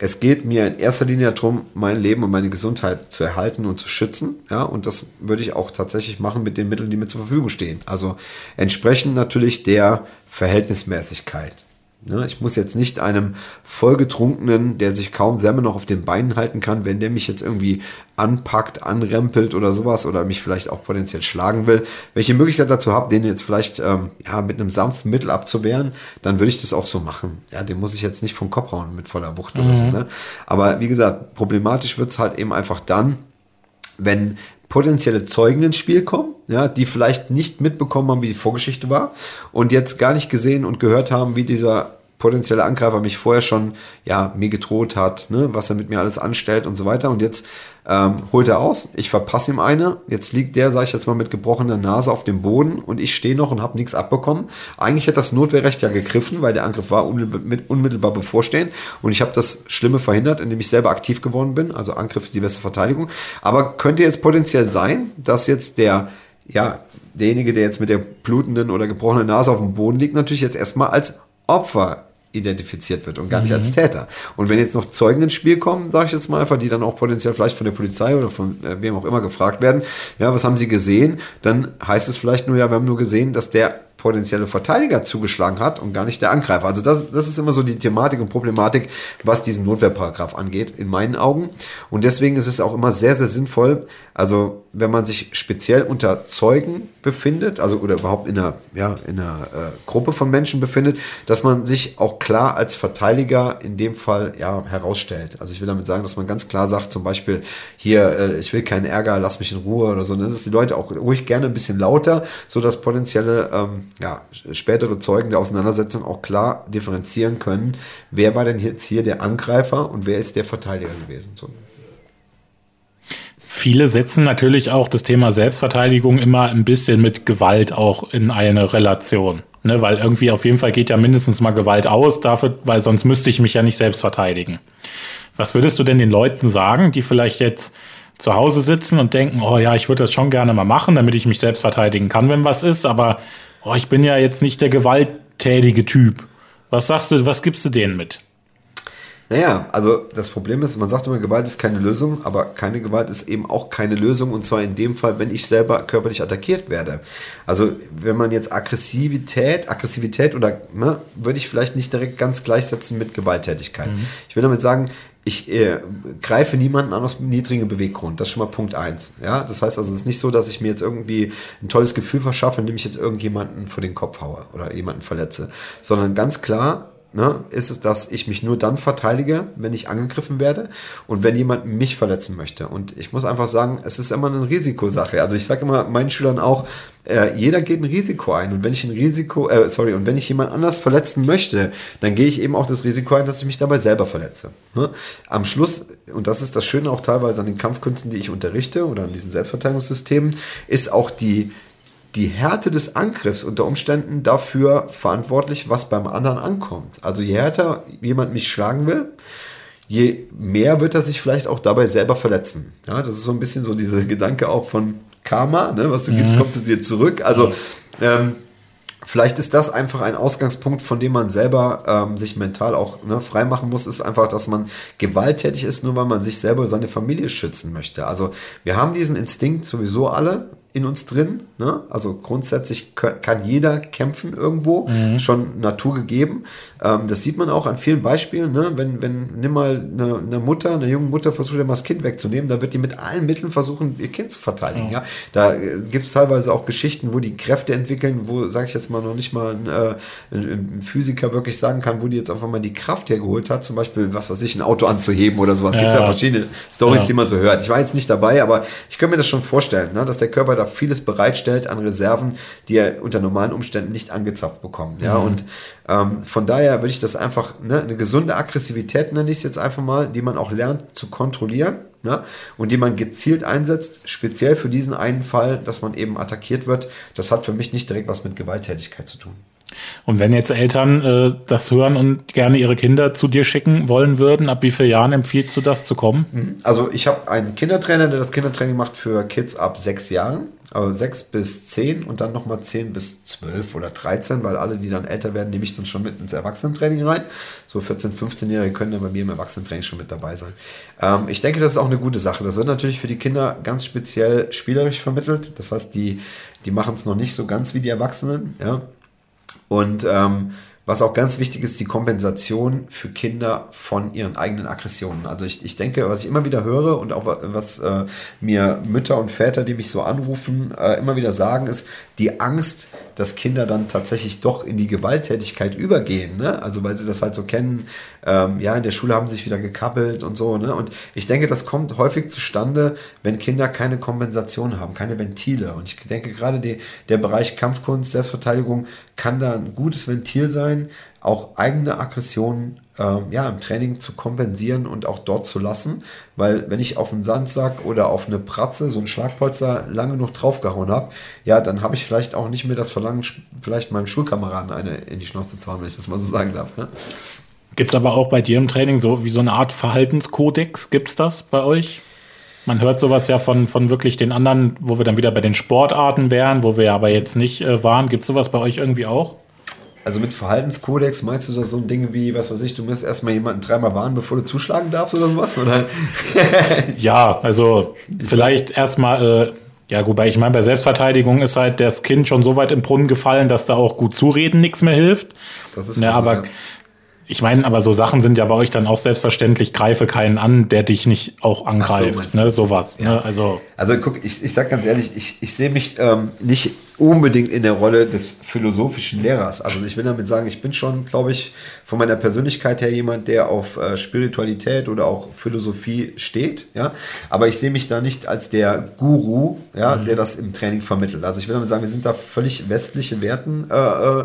es geht mir in erster Linie darum, mein Leben und meine Gesundheit zu erhalten und zu schützen. Ja, und das würde ich auch tatsächlich machen mit den Mitteln, die mir zur Verfügung stehen. Also entsprechend natürlich der Verhältnismäßigkeit. Ne? Ich muss jetzt nicht einem vollgetrunkenen, der sich kaum selber noch auf den Beinen halten kann, wenn der mich jetzt irgendwie anpackt, anrempelt oder sowas oder mich vielleicht auch potenziell schlagen will, wenn ich die Möglichkeit dazu habe, den jetzt vielleicht ähm, ja, mit einem sanften Mittel abzuwehren, dann würde ich das auch so machen. Ja, den muss ich jetzt nicht vom Kopf hauen mit voller Wucht mhm. oder so. Ne? Aber wie gesagt, problematisch wird es halt eben einfach dann, wenn potenzielle Zeugen ins Spiel kommen, ja, die vielleicht nicht mitbekommen haben, wie die Vorgeschichte war und jetzt gar nicht gesehen und gehört haben, wie dieser potenzielle Angreifer mich vorher schon, ja, mir gedroht hat, ne, was er mit mir alles anstellt und so weiter. Und jetzt ähm, holt er aus, ich verpasse ihm eine. Jetzt liegt der, sag ich jetzt mal, mit gebrochener Nase auf dem Boden und ich stehe noch und habe nichts abbekommen. Eigentlich hätte das Notwehrrecht ja gegriffen, weil der Angriff war unmittelbar bevorstehen und ich habe das Schlimme verhindert, indem ich selber aktiv geworden bin. Also Angriff ist die beste Verteidigung. Aber könnte jetzt potenziell sein, dass jetzt der ja, derjenige, der jetzt mit der blutenden oder gebrochenen Nase auf dem Boden liegt, natürlich jetzt erstmal als Opfer identifiziert wird und gar nicht mhm. als Täter. Und wenn jetzt noch Zeugen ins Spiel kommen, sage ich jetzt mal einfach, die dann auch potenziell vielleicht von der Polizei oder von äh, wem auch immer gefragt werden, ja, was haben sie gesehen, dann heißt es vielleicht nur, ja, wir haben nur gesehen, dass der potenzielle Verteidiger zugeschlagen hat und gar nicht der Angreifer. Also das, das ist immer so die Thematik und Problematik, was diesen Notwehrparagraf angeht, in meinen Augen. Und deswegen ist es auch immer sehr, sehr sinnvoll, also wenn man sich speziell unter Zeugen befindet, also oder überhaupt in einer, ja, in einer äh, Gruppe von Menschen befindet, dass man sich auch klar als Verteidiger in dem Fall ja, herausstellt. Also ich will damit sagen, dass man ganz klar sagt, zum Beispiel hier, äh, ich will keinen Ärger, lass mich in Ruhe oder so. Und das ist die Leute auch ruhig gerne ein bisschen lauter, so dass potenzielle ähm, ja, spätere Zeugen der Auseinandersetzung auch klar differenzieren können, wer war denn jetzt hier der Angreifer und wer ist der Verteidiger gewesen. So. Viele setzen natürlich auch das Thema Selbstverteidigung immer ein bisschen mit Gewalt auch in eine Relation. Ne, weil irgendwie auf jeden Fall geht ja mindestens mal Gewalt aus, dafür, weil sonst müsste ich mich ja nicht selbst verteidigen. Was würdest du denn den Leuten sagen, die vielleicht jetzt zu Hause sitzen und denken, oh ja, ich würde das schon gerne mal machen, damit ich mich selbst verteidigen kann, wenn was ist, aber oh, ich bin ja jetzt nicht der gewalttätige Typ. Was sagst du, was gibst du denen mit? Naja, also das Problem ist, man sagt immer, Gewalt ist keine Lösung, aber keine Gewalt ist eben auch keine Lösung und zwar in dem Fall, wenn ich selber körperlich attackiert werde. Also wenn man jetzt Aggressivität, Aggressivität oder ne, würde ich vielleicht nicht direkt ganz gleichsetzen mit Gewalttätigkeit. Mhm. Ich will damit sagen, ich äh, greife niemanden an aus niedrigem Beweggrund. Das ist schon mal Punkt eins. Ja, das heißt also, es ist nicht so, dass ich mir jetzt irgendwie ein tolles Gefühl verschaffe, indem ich jetzt irgendjemanden vor den Kopf haue oder jemanden verletze, sondern ganz klar ne, ist es, dass ich mich nur dann verteidige, wenn ich angegriffen werde und wenn jemand mich verletzen möchte. Und ich muss einfach sagen, es ist immer eine Risikosache. Also ich sage immer meinen Schülern auch, äh, jeder geht ein Risiko ein. Und wenn ich ein Risiko, äh, sorry, und wenn ich jemand anders verletzen möchte, dann gehe ich eben auch das Risiko ein, dass ich mich dabei selber verletze. Ne? Am Schluss, und das ist das Schöne auch teilweise an den Kampfkünsten, die ich unterrichte oder an diesen Selbstverteidigungssystemen, ist auch die die Härte des Angriffs unter Umständen dafür verantwortlich, was beim anderen ankommt. Also je härter jemand mich schlagen will, je mehr wird er sich vielleicht auch dabei selber verletzen. Ja, das ist so ein bisschen so dieser Gedanke auch von Karma, ne? was du mhm. gibst, kommt zu dir zurück. Also ähm, vielleicht ist das einfach ein Ausgangspunkt, von dem man selber ähm, sich mental auch ne, freimachen muss, ist einfach, dass man gewalttätig ist, nur weil man sich selber seine Familie schützen möchte. Also wir haben diesen Instinkt sowieso alle, in uns drin. Ne? Also grundsätzlich kann jeder kämpfen irgendwo, mhm. schon naturgegeben. Ähm, das sieht man auch an vielen Beispielen. Ne? Wenn, wenn, nimm mal eine, eine, Mutter, eine junge Mutter versucht, mal das Kind wegzunehmen, da wird die mit allen Mitteln versuchen, ihr Kind zu verteidigen. Mhm. Ja? Da äh, gibt es teilweise auch Geschichten, wo die Kräfte entwickeln, wo, sage ich jetzt mal, noch nicht mal ein, äh, ein, Physiker wirklich sagen kann, wo die jetzt einfach mal die Kraft hergeholt hat, zum Beispiel, was weiß ich, ein Auto anzuheben oder sowas. Es ja. gibt ja verschiedene Stories, ja. die man so hört. Ich war jetzt nicht dabei, aber ich könnte mir das schon vorstellen, ne? dass der Körper da vieles bereitstellt an Reserven, die er unter normalen Umständen nicht angezapft bekommt. Ja, mhm. und ähm, von daher würde ich das einfach, ne, eine gesunde Aggressivität nenne ich es jetzt einfach mal, die man auch lernt zu kontrollieren. Ne? Und die man gezielt einsetzt, speziell für diesen einen Fall, dass man eben attackiert wird, das hat für mich nicht direkt was mit Gewalttätigkeit zu tun. Und wenn jetzt Eltern äh, das hören und gerne ihre Kinder zu dir schicken wollen würden, ab wie vielen Jahren empfiehlst du das zu kommen? Also ich habe einen Kindertrainer, der das Kindertraining macht für Kids ab sechs Jahren, also sechs bis zehn und dann nochmal zehn bis zwölf oder 13, weil alle, die dann älter werden, nehme ich dann schon mit ins Erwachsenentraining rein. So 14-, 15-Jährige können dann bei mir im Erwachsenentraining schon mit dabei sein. Ähm, ich denke, das ist auch eine gute Sache. Das wird natürlich für die Kinder ganz speziell spielerisch vermittelt. Das heißt, die, die machen es noch nicht so ganz wie die Erwachsenen, ja. Und ähm, was auch ganz wichtig ist, die Kompensation für Kinder von ihren eigenen Aggressionen. Also ich, ich denke, was ich immer wieder höre und auch was äh, mir Mütter und Väter, die mich so anrufen, äh, immer wieder sagen, ist die Angst, dass Kinder dann tatsächlich doch in die Gewalttätigkeit übergehen. Ne? Also weil sie das halt so kennen, ähm, ja, in der Schule haben sie sich wieder gekappelt und so. Ne? Und ich denke, das kommt häufig zustande, wenn Kinder keine Kompensation haben, keine Ventile. Und ich denke gerade die, der Bereich Kampfkunst, Selbstverteidigung kann da ein gutes Ventil sein, auch eigene Aggressionen ähm, ja, im Training zu kompensieren und auch dort zu lassen. Weil wenn ich auf einen Sandsack oder auf eine Pratze, so einen Schlagpolster lange noch draufgehauen habe, ja, dann habe ich vielleicht auch nicht mehr das Verlangen, vielleicht meinem Schulkameraden eine in die Schnauze zu hauen, wenn ich das mal so sagen darf. Ne? Gibt es aber auch bei dir im Training so wie so eine Art Verhaltenskodex? Gibt es das bei euch? Man hört sowas ja von, von wirklich den anderen, wo wir dann wieder bei den Sportarten wären, wo wir aber jetzt nicht äh, waren. Gibt es sowas bei euch irgendwie auch? Also mit Verhaltenskodex meinst du das so ein Ding wie, was weiß ich, du musst erstmal jemanden dreimal warnen, bevor du zuschlagen darfst oder sowas? Oder? ja, also vielleicht erstmal, äh, ja, wobei ich meine, bei Selbstverteidigung ist halt das Kind schon so weit im Brunnen gefallen, dass da auch gut zureden nichts mehr hilft. Das ist ja, aber ja. Ich meine, aber so Sachen sind ja bei euch dann auch selbstverständlich, greife keinen an, der dich nicht auch angreift. So, ne? Sowas. Ja. Ne? Also, also guck, ich, ich sag ganz ehrlich, ich, ich sehe mich ähm, nicht unbedingt in der Rolle des philosophischen Lehrers. Also ich will damit sagen, ich bin schon, glaube ich, von meiner Persönlichkeit her jemand, der auf äh, Spiritualität oder auch Philosophie steht. Ja? Aber ich sehe mich da nicht als der Guru, ja, mhm. der das im Training vermittelt. Also ich will damit sagen, wir sind da völlig westliche Werten. Äh, äh,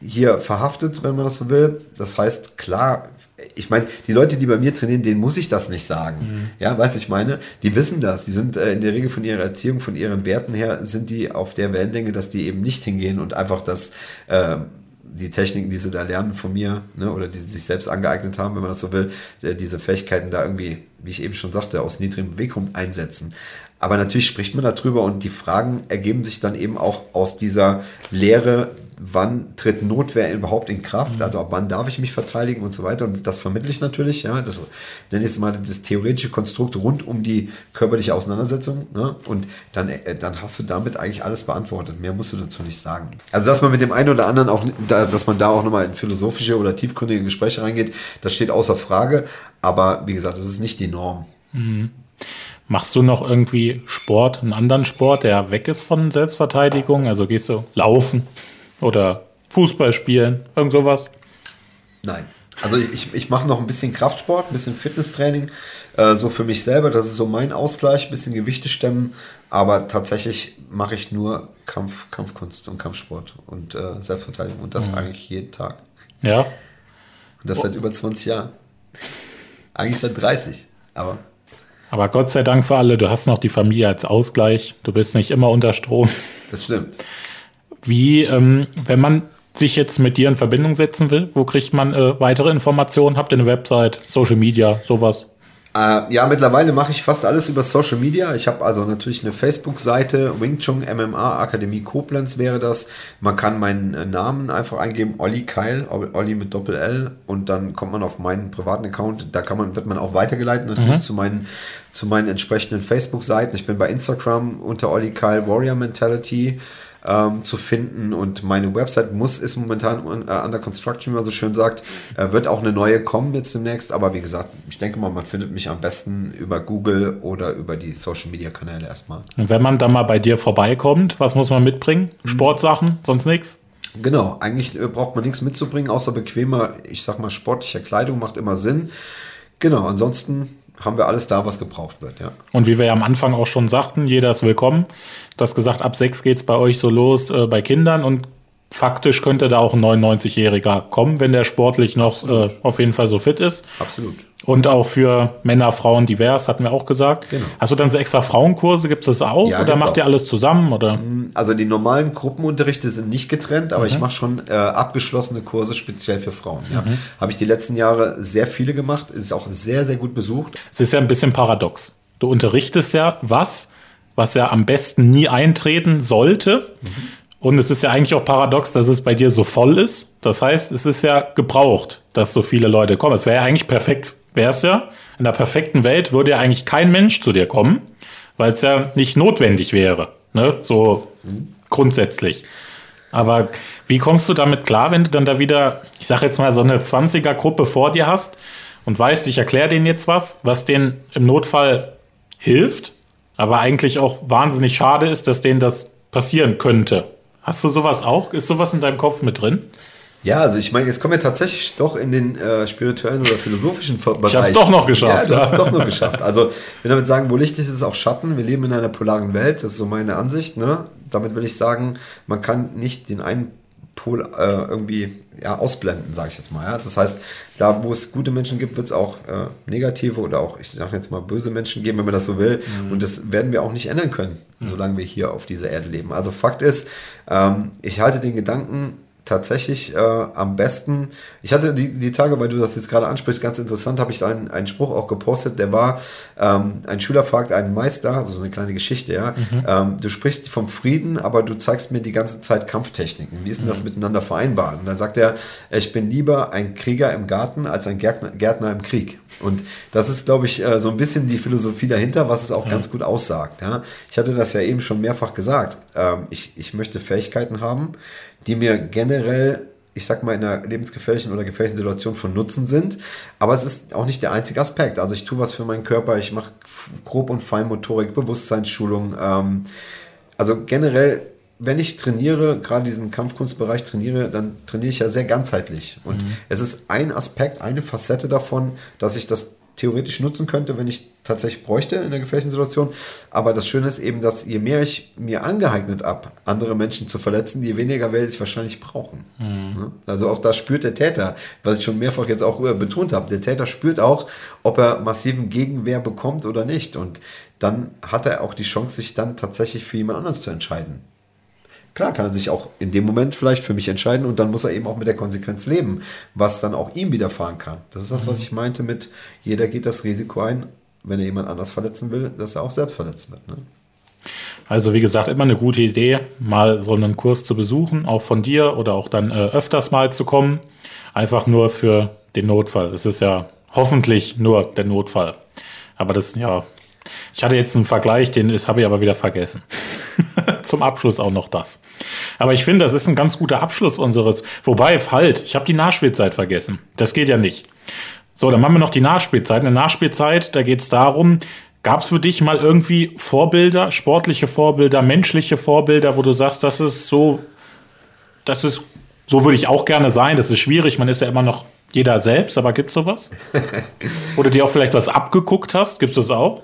hier verhaftet, wenn man das so will. Das heißt, klar, ich meine, die Leute, die bei mir trainieren, denen muss ich das nicht sagen. Mhm. Ja, weiß ich meine, die wissen das. Die sind äh, in der Regel von ihrer Erziehung, von ihren Werten her, sind die auf der Wellenlänge, dass die eben nicht hingehen und einfach das, äh, die Techniken, die sie da lernen von mir, ne, oder die sie sich selbst angeeignet haben, wenn man das so will, äh, diese Fähigkeiten da irgendwie, wie ich eben schon sagte, aus niedrigem Bewegung einsetzen. Aber natürlich spricht man darüber und die Fragen ergeben sich dann eben auch aus dieser Lehre wann tritt Notwehr überhaupt in Kraft, also ab wann darf ich mich verteidigen und so weiter. Und das vermittle ich natürlich, ja. Das nenne ich mal das theoretische Konstrukt rund um die körperliche Auseinandersetzung. Ne? Und dann, äh, dann hast du damit eigentlich alles beantwortet. Mehr musst du dazu nicht sagen. Also, dass man mit dem einen oder anderen auch, dass man da auch nochmal in philosophische oder tiefgründige Gespräche reingeht, das steht außer Frage. Aber wie gesagt, das ist nicht die Norm. Mhm. Machst du noch irgendwie Sport, einen anderen Sport, der weg ist von Selbstverteidigung? Also gehst du laufen? Oder Fußball spielen, irgend sowas? Nein. Also ich, ich mache noch ein bisschen Kraftsport, ein bisschen Fitnesstraining, äh, so für mich selber. Das ist so mein Ausgleich, ein bisschen Gewichte stemmen. Aber tatsächlich mache ich nur Kampf, Kampfkunst und Kampfsport und äh, Selbstverteidigung. Und das mhm. eigentlich jeden Tag. Ja. Und das seit über 20 Jahren. Eigentlich seit 30. Aber. Aber Gott sei Dank für alle, du hast noch die Familie als Ausgleich. Du bist nicht immer unter Strom. Das stimmt. Wie, ähm, wenn man sich jetzt mit dir in Verbindung setzen will, wo kriegt man äh, weitere Informationen? Habt ihr eine Website, Social Media, sowas? Äh, ja, mittlerweile mache ich fast alles über Social Media. Ich habe also natürlich eine Facebook-Seite, Wing Chun MMA Akademie Koblenz wäre das. Man kann meinen äh, Namen einfach eingeben, Olli Keil, Olli mit Doppel L und dann kommt man auf meinen privaten Account. Da kann man, wird man auch weitergeleitet natürlich mhm. zu meinen, zu meinen entsprechenden Facebook-Seiten. Ich bin bei Instagram unter Olli Keil Warrior Mentality ähm, zu finden. Und meine Website muss, ist momentan äh, under construction, wie man so schön sagt. Äh, wird auch eine neue kommen jetzt demnächst. Aber wie gesagt, ich denke mal, man findet mich am besten über Google oder über die Social Media Kanäle erstmal. Und wenn man dann mal bei dir vorbeikommt, was muss man mitbringen? Mhm. Sportsachen, sonst nichts? Genau, eigentlich äh, braucht man nichts mitzubringen, außer bequemer, ich sag mal, sportlicher Kleidung macht immer Sinn. Genau, ansonsten haben wir alles da, was gebraucht wird, ja. Und wie wir ja am Anfang auch schon sagten, jeder ist willkommen. Du hast gesagt, ab sechs geht es bei euch so los äh, bei Kindern und faktisch könnte da auch ein 99-Jähriger kommen, wenn der sportlich noch äh, auf jeden Fall so fit ist. Absolut. Und auch für Männer, Frauen divers, hatten wir auch gesagt. Genau. Hast du dann so extra Frauenkurse, gibt es das auch? Ja, oder macht auch. ihr alles zusammen? Oder? Mm, also die normalen Gruppenunterrichte sind nicht getrennt, aber mhm. ich mache schon äh, abgeschlossene Kurse speziell für Frauen. Ja. Mhm. Habe ich die letzten Jahre sehr viele gemacht, ist auch sehr, sehr gut besucht. Es ist ja ein bisschen paradox. Du unterrichtest ja was, was ja am besten nie eintreten sollte. Mhm. Und es ist ja eigentlich auch paradox, dass es bei dir so voll ist. Das heißt, es ist ja gebraucht, dass so viele Leute kommen. Es wäre ja eigentlich perfekt, wäre es ja. In der perfekten Welt würde ja eigentlich kein Mensch zu dir kommen, weil es ja nicht notwendig wäre. Ne? So grundsätzlich. Aber wie kommst du damit klar, wenn du dann da wieder, ich sag jetzt mal, so eine 20er-Gruppe vor dir hast und weißt, ich erkläre denen jetzt was, was denen im Notfall hilft, aber eigentlich auch wahnsinnig schade ist, dass denen das passieren könnte. Hast du sowas auch? Ist sowas in deinem Kopf mit drin? Ja, also ich meine, jetzt kommen wir tatsächlich doch in den äh, spirituellen oder philosophischen Bereich. Ich habe doch noch geschafft. Ja, du hast es doch noch geschafft. Also, wir damit sagen, wo Licht ist, ist auch Schatten. Wir leben in einer polaren Welt. Das ist so meine Ansicht. Ne? Damit will ich sagen, man kann nicht den einen Pol äh, irgendwie ja, ausblenden, sage ich jetzt mal. Ja? Das heißt, da wo es gute Menschen gibt, wird es auch äh, negative oder auch, ich sage jetzt mal, böse Menschen geben, wenn man das so will. Mhm. Und das werden wir auch nicht ändern können, mhm. solange wir hier auf dieser Erde leben. Also Fakt ist, ähm, ich halte den Gedanken tatsächlich äh, am besten. Ich hatte die, die Tage, weil du das jetzt gerade ansprichst, ganz interessant, habe ich einen, einen Spruch auch gepostet, der war, ähm, ein Schüler fragt einen Meister, also so eine kleine Geschichte, ja, mhm. ähm, du sprichst vom Frieden, aber du zeigst mir die ganze Zeit Kampftechniken. Wie ist denn das mhm. miteinander vereinbar? Und dann sagt er, ich bin lieber ein Krieger im Garten als ein Gärtner, Gärtner im Krieg. Und das ist, glaube ich, äh, so ein bisschen die Philosophie dahinter, was es auch mhm. ganz gut aussagt. Ja? Ich hatte das ja eben schon mehrfach gesagt. Ähm, ich, ich möchte Fähigkeiten haben, die mir generell, ich sag mal, in einer lebensgefährlichen oder gefährlichen Situation von Nutzen sind. Aber es ist auch nicht der einzige Aspekt. Also ich tue was für meinen Körper, ich mache Grob- und Feinmotorik, Bewusstseinsschulung. Ähm, also generell wenn ich trainiere, gerade diesen Kampfkunstbereich trainiere, dann trainiere ich ja sehr ganzheitlich. Und mhm. es ist ein Aspekt, eine Facette davon, dass ich das theoretisch nutzen könnte, wenn ich tatsächlich bräuchte in der gefährlichen Situation. Aber das Schöne ist eben, dass je mehr ich mir angeeignet habe, andere Menschen zu verletzen, je weniger werde ich wahrscheinlich brauchen. Mhm. Also auch das spürt der Täter, was ich schon mehrfach jetzt auch betont habe. Der Täter spürt auch, ob er massiven Gegenwehr bekommt oder nicht. Und dann hat er auch die Chance, sich dann tatsächlich für jemand anderes zu entscheiden. Klar kann er sich auch in dem Moment vielleicht für mich entscheiden und dann muss er eben auch mit der Konsequenz leben, was dann auch ihm widerfahren kann. Das ist das, was mhm. ich meinte mit, jeder geht das Risiko ein, wenn er jemand anders verletzen will, dass er auch selbst verletzt wird. Ne? Also wie gesagt, immer eine gute Idee, mal so einen Kurs zu besuchen, auch von dir oder auch dann äh, öfters mal zu kommen. Einfach nur für den Notfall. Es ist ja hoffentlich nur der Notfall. Aber das, ja, ich hatte jetzt einen Vergleich, den habe ich aber wieder vergessen. Zum Abschluss auch noch das. Aber ich finde, das ist ein ganz guter Abschluss unseres. Wobei, halt, ich habe die Nachspielzeit vergessen. Das geht ja nicht. So, dann machen wir noch die Nachspielzeit. Eine Nachspielzeit, da geht es darum, gab es für dich mal irgendwie Vorbilder, sportliche Vorbilder, menschliche Vorbilder, wo du sagst, das ist so, das ist, so würde ich auch gerne sein. Das ist schwierig, man ist ja immer noch jeder selbst, aber gibt es sowas? Oder dir auch vielleicht was abgeguckt hast, gibt es das auch?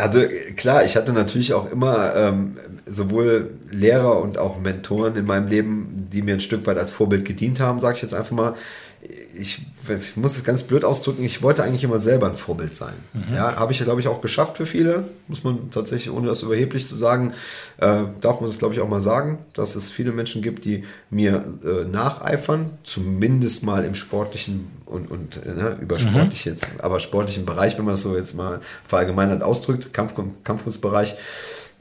Also klar, ich hatte natürlich auch immer ähm, sowohl Lehrer und auch Mentoren in meinem Leben, die mir ein Stück weit als Vorbild gedient haben, sage ich jetzt einfach mal ich, ich, muss es ganz blöd ausdrücken, ich wollte eigentlich immer selber ein Vorbild sein. Mhm. Ja, habe ich, glaube ich, auch geschafft für viele. Muss man tatsächlich, ohne das überheblich zu sagen, äh, darf man das, glaube ich, auch mal sagen, dass es viele Menschen gibt, die mir äh, nacheifern, zumindest mal im sportlichen und, und äh, ne, über sportlich mhm. jetzt, aber sportlichen Bereich, wenn man das so jetzt mal verallgemeinert ausdrückt, Kampf, Kampfkunstbereich.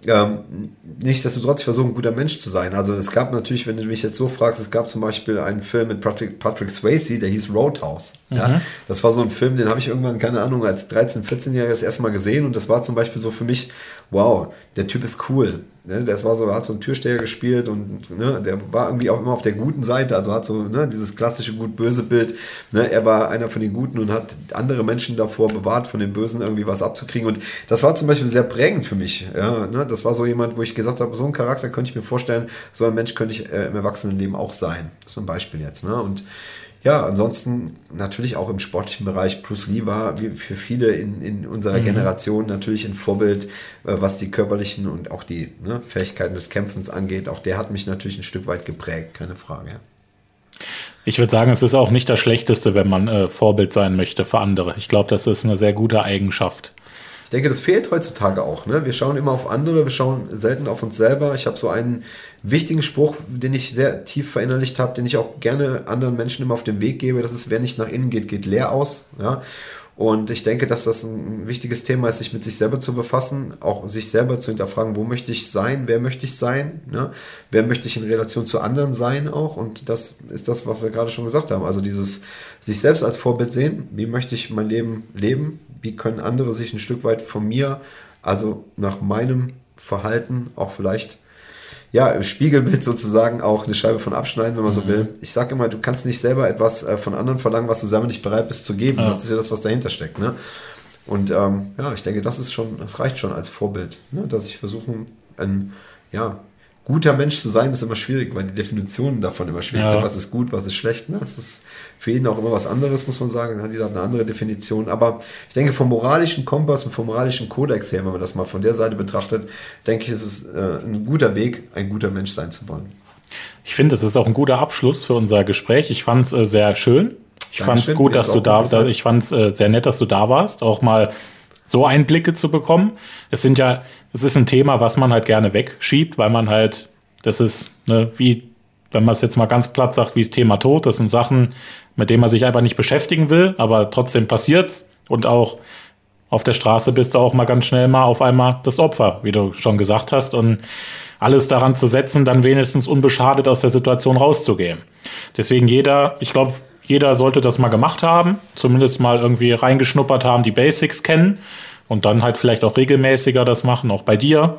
Ähm, nichtsdestotrotz, ich versuche ein guter Mensch zu sein. Also es gab natürlich, wenn du mich jetzt so fragst, es gab zum Beispiel einen Film mit Patrick, Patrick Swayze, der hieß Roadhouse. Mhm. Ja? Das war so ein Film, den habe ich irgendwann, keine Ahnung, als 13-, 14-Jähriger das erste Mal gesehen und das war zum Beispiel so für mich, wow, der Typ ist cool. Ne, das war so, hat so einen Türsteher gespielt und ne, der war irgendwie auch immer auf der guten Seite, also hat so ne, dieses klassische gut-böse Bild. Ne, er war einer von den Guten und hat andere Menschen davor bewahrt, von den Bösen irgendwie was abzukriegen. Und das war zum Beispiel sehr prägend für mich. Ja, ne, das war so jemand, wo ich gesagt habe, so ein Charakter könnte ich mir vorstellen, so ein Mensch könnte ich äh, im Erwachsenenleben auch sein. Das ist ein Beispiel jetzt. Ne? Und ja, ansonsten natürlich auch im sportlichen Bereich. Bruce Lee war wie für viele in, in unserer mhm. Generation natürlich ein Vorbild, äh, was die körperlichen und auch die ne, Fähigkeiten des Kämpfens angeht. Auch der hat mich natürlich ein Stück weit geprägt, keine Frage. Ich würde sagen, es ist auch nicht das Schlechteste, wenn man äh, Vorbild sein möchte für andere. Ich glaube, das ist eine sehr gute Eigenschaft. Ich denke, das fehlt heutzutage auch. Ne? Wir schauen immer auf andere, wir schauen selten auf uns selber. Ich habe so einen wichtigen Spruch, den ich sehr tief verinnerlicht habe, den ich auch gerne anderen Menschen immer auf den Weg gebe. Das ist, wer nicht nach innen geht, geht leer aus. Ja? Und ich denke, dass das ein wichtiges Thema ist, sich mit sich selber zu befassen, auch sich selber zu hinterfragen, wo möchte ich sein, wer möchte ich sein, ne? wer möchte ich in Relation zu anderen sein auch. Und das ist das, was wir gerade schon gesagt haben. Also dieses sich selbst als Vorbild sehen, wie möchte ich mein Leben leben, wie können andere sich ein Stück weit von mir, also nach meinem Verhalten auch vielleicht ja, Spiegelbild sozusagen auch eine Scheibe von abschneiden, wenn man mhm. so will. Ich sage immer, du kannst nicht selber etwas äh, von anderen verlangen, was du selber nicht bereit bist zu geben. Ja. Das ist ja das, was dahinter steckt. Ne? Und ähm, ja, ich denke, das ist schon, das reicht schon als Vorbild, ne? dass ich versuche, ein ja, guter Mensch zu sein, ist immer schwierig, weil die Definitionen davon immer schwierig ja. sind. Was ist gut, was ist schlecht. Ne? Das ist für jeden auch immer was anderes, muss man sagen. Dann hat jeder eine andere Definition. Aber ich denke, vom moralischen Kompass und vom moralischen Kodex her, wenn man das mal von der Seite betrachtet, denke ich, ist es äh, ein guter Weg, ein guter Mensch sein zu wollen. Ich finde, es ist auch ein guter Abschluss für unser Gespräch. Ich fand es äh, sehr schön. Ich fand es gut, dass du da, da ich fand es äh, sehr nett, dass du da warst, auch mal so Einblicke zu bekommen. Es sind ja, es ist ein Thema, was man halt gerne wegschiebt, weil man halt, das ist, ne, wie, wenn man es jetzt mal ganz platt sagt, wie das Thema Tod, das sind Sachen, mit denen man sich einfach nicht beschäftigen will, aber trotzdem passiert's. Und auch auf der Straße bist du auch mal ganz schnell mal auf einmal das Opfer, wie du schon gesagt hast, und alles daran zu setzen, dann wenigstens unbeschadet aus der Situation rauszugehen. Deswegen jeder, ich glaube, jeder sollte das mal gemacht haben, zumindest mal irgendwie reingeschnuppert haben, die Basics kennen und dann halt vielleicht auch regelmäßiger das machen, auch bei dir.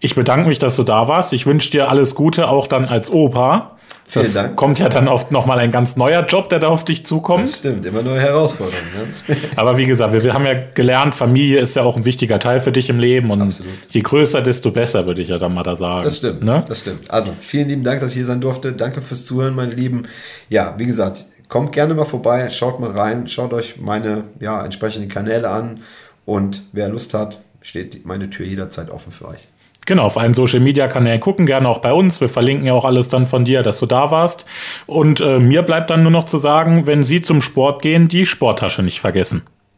Ich bedanke mich, dass du da warst. Ich wünsche dir alles Gute, auch dann als Opa. Vielen das Dank. kommt ja dann oft nochmal ein ganz neuer Job, der da auf dich zukommt. Das stimmt, immer neue Herausforderungen. Ne? Aber wie gesagt, wir, wir, haben ja gelernt, Familie ist ja auch ein wichtiger Teil für dich im Leben und Absolut. je größer, desto besser, würde ich ja dann mal da sagen. Das stimmt, ne? das stimmt. Also vielen lieben Dank, dass ich hier sein durfte. Danke fürs Zuhören, meine Lieben. Ja, wie gesagt, kommt gerne mal vorbei, schaut mal rein, schaut euch meine ja, entsprechenden Kanäle an und wer Lust hat, steht meine Tür jederzeit offen für euch. Genau, auf allen Social Media Kanälen gucken, gerne auch bei uns. Wir verlinken ja auch alles dann von dir, dass du da warst. Und äh, mir bleibt dann nur noch zu sagen, wenn Sie zum Sport gehen, die Sporttasche nicht vergessen.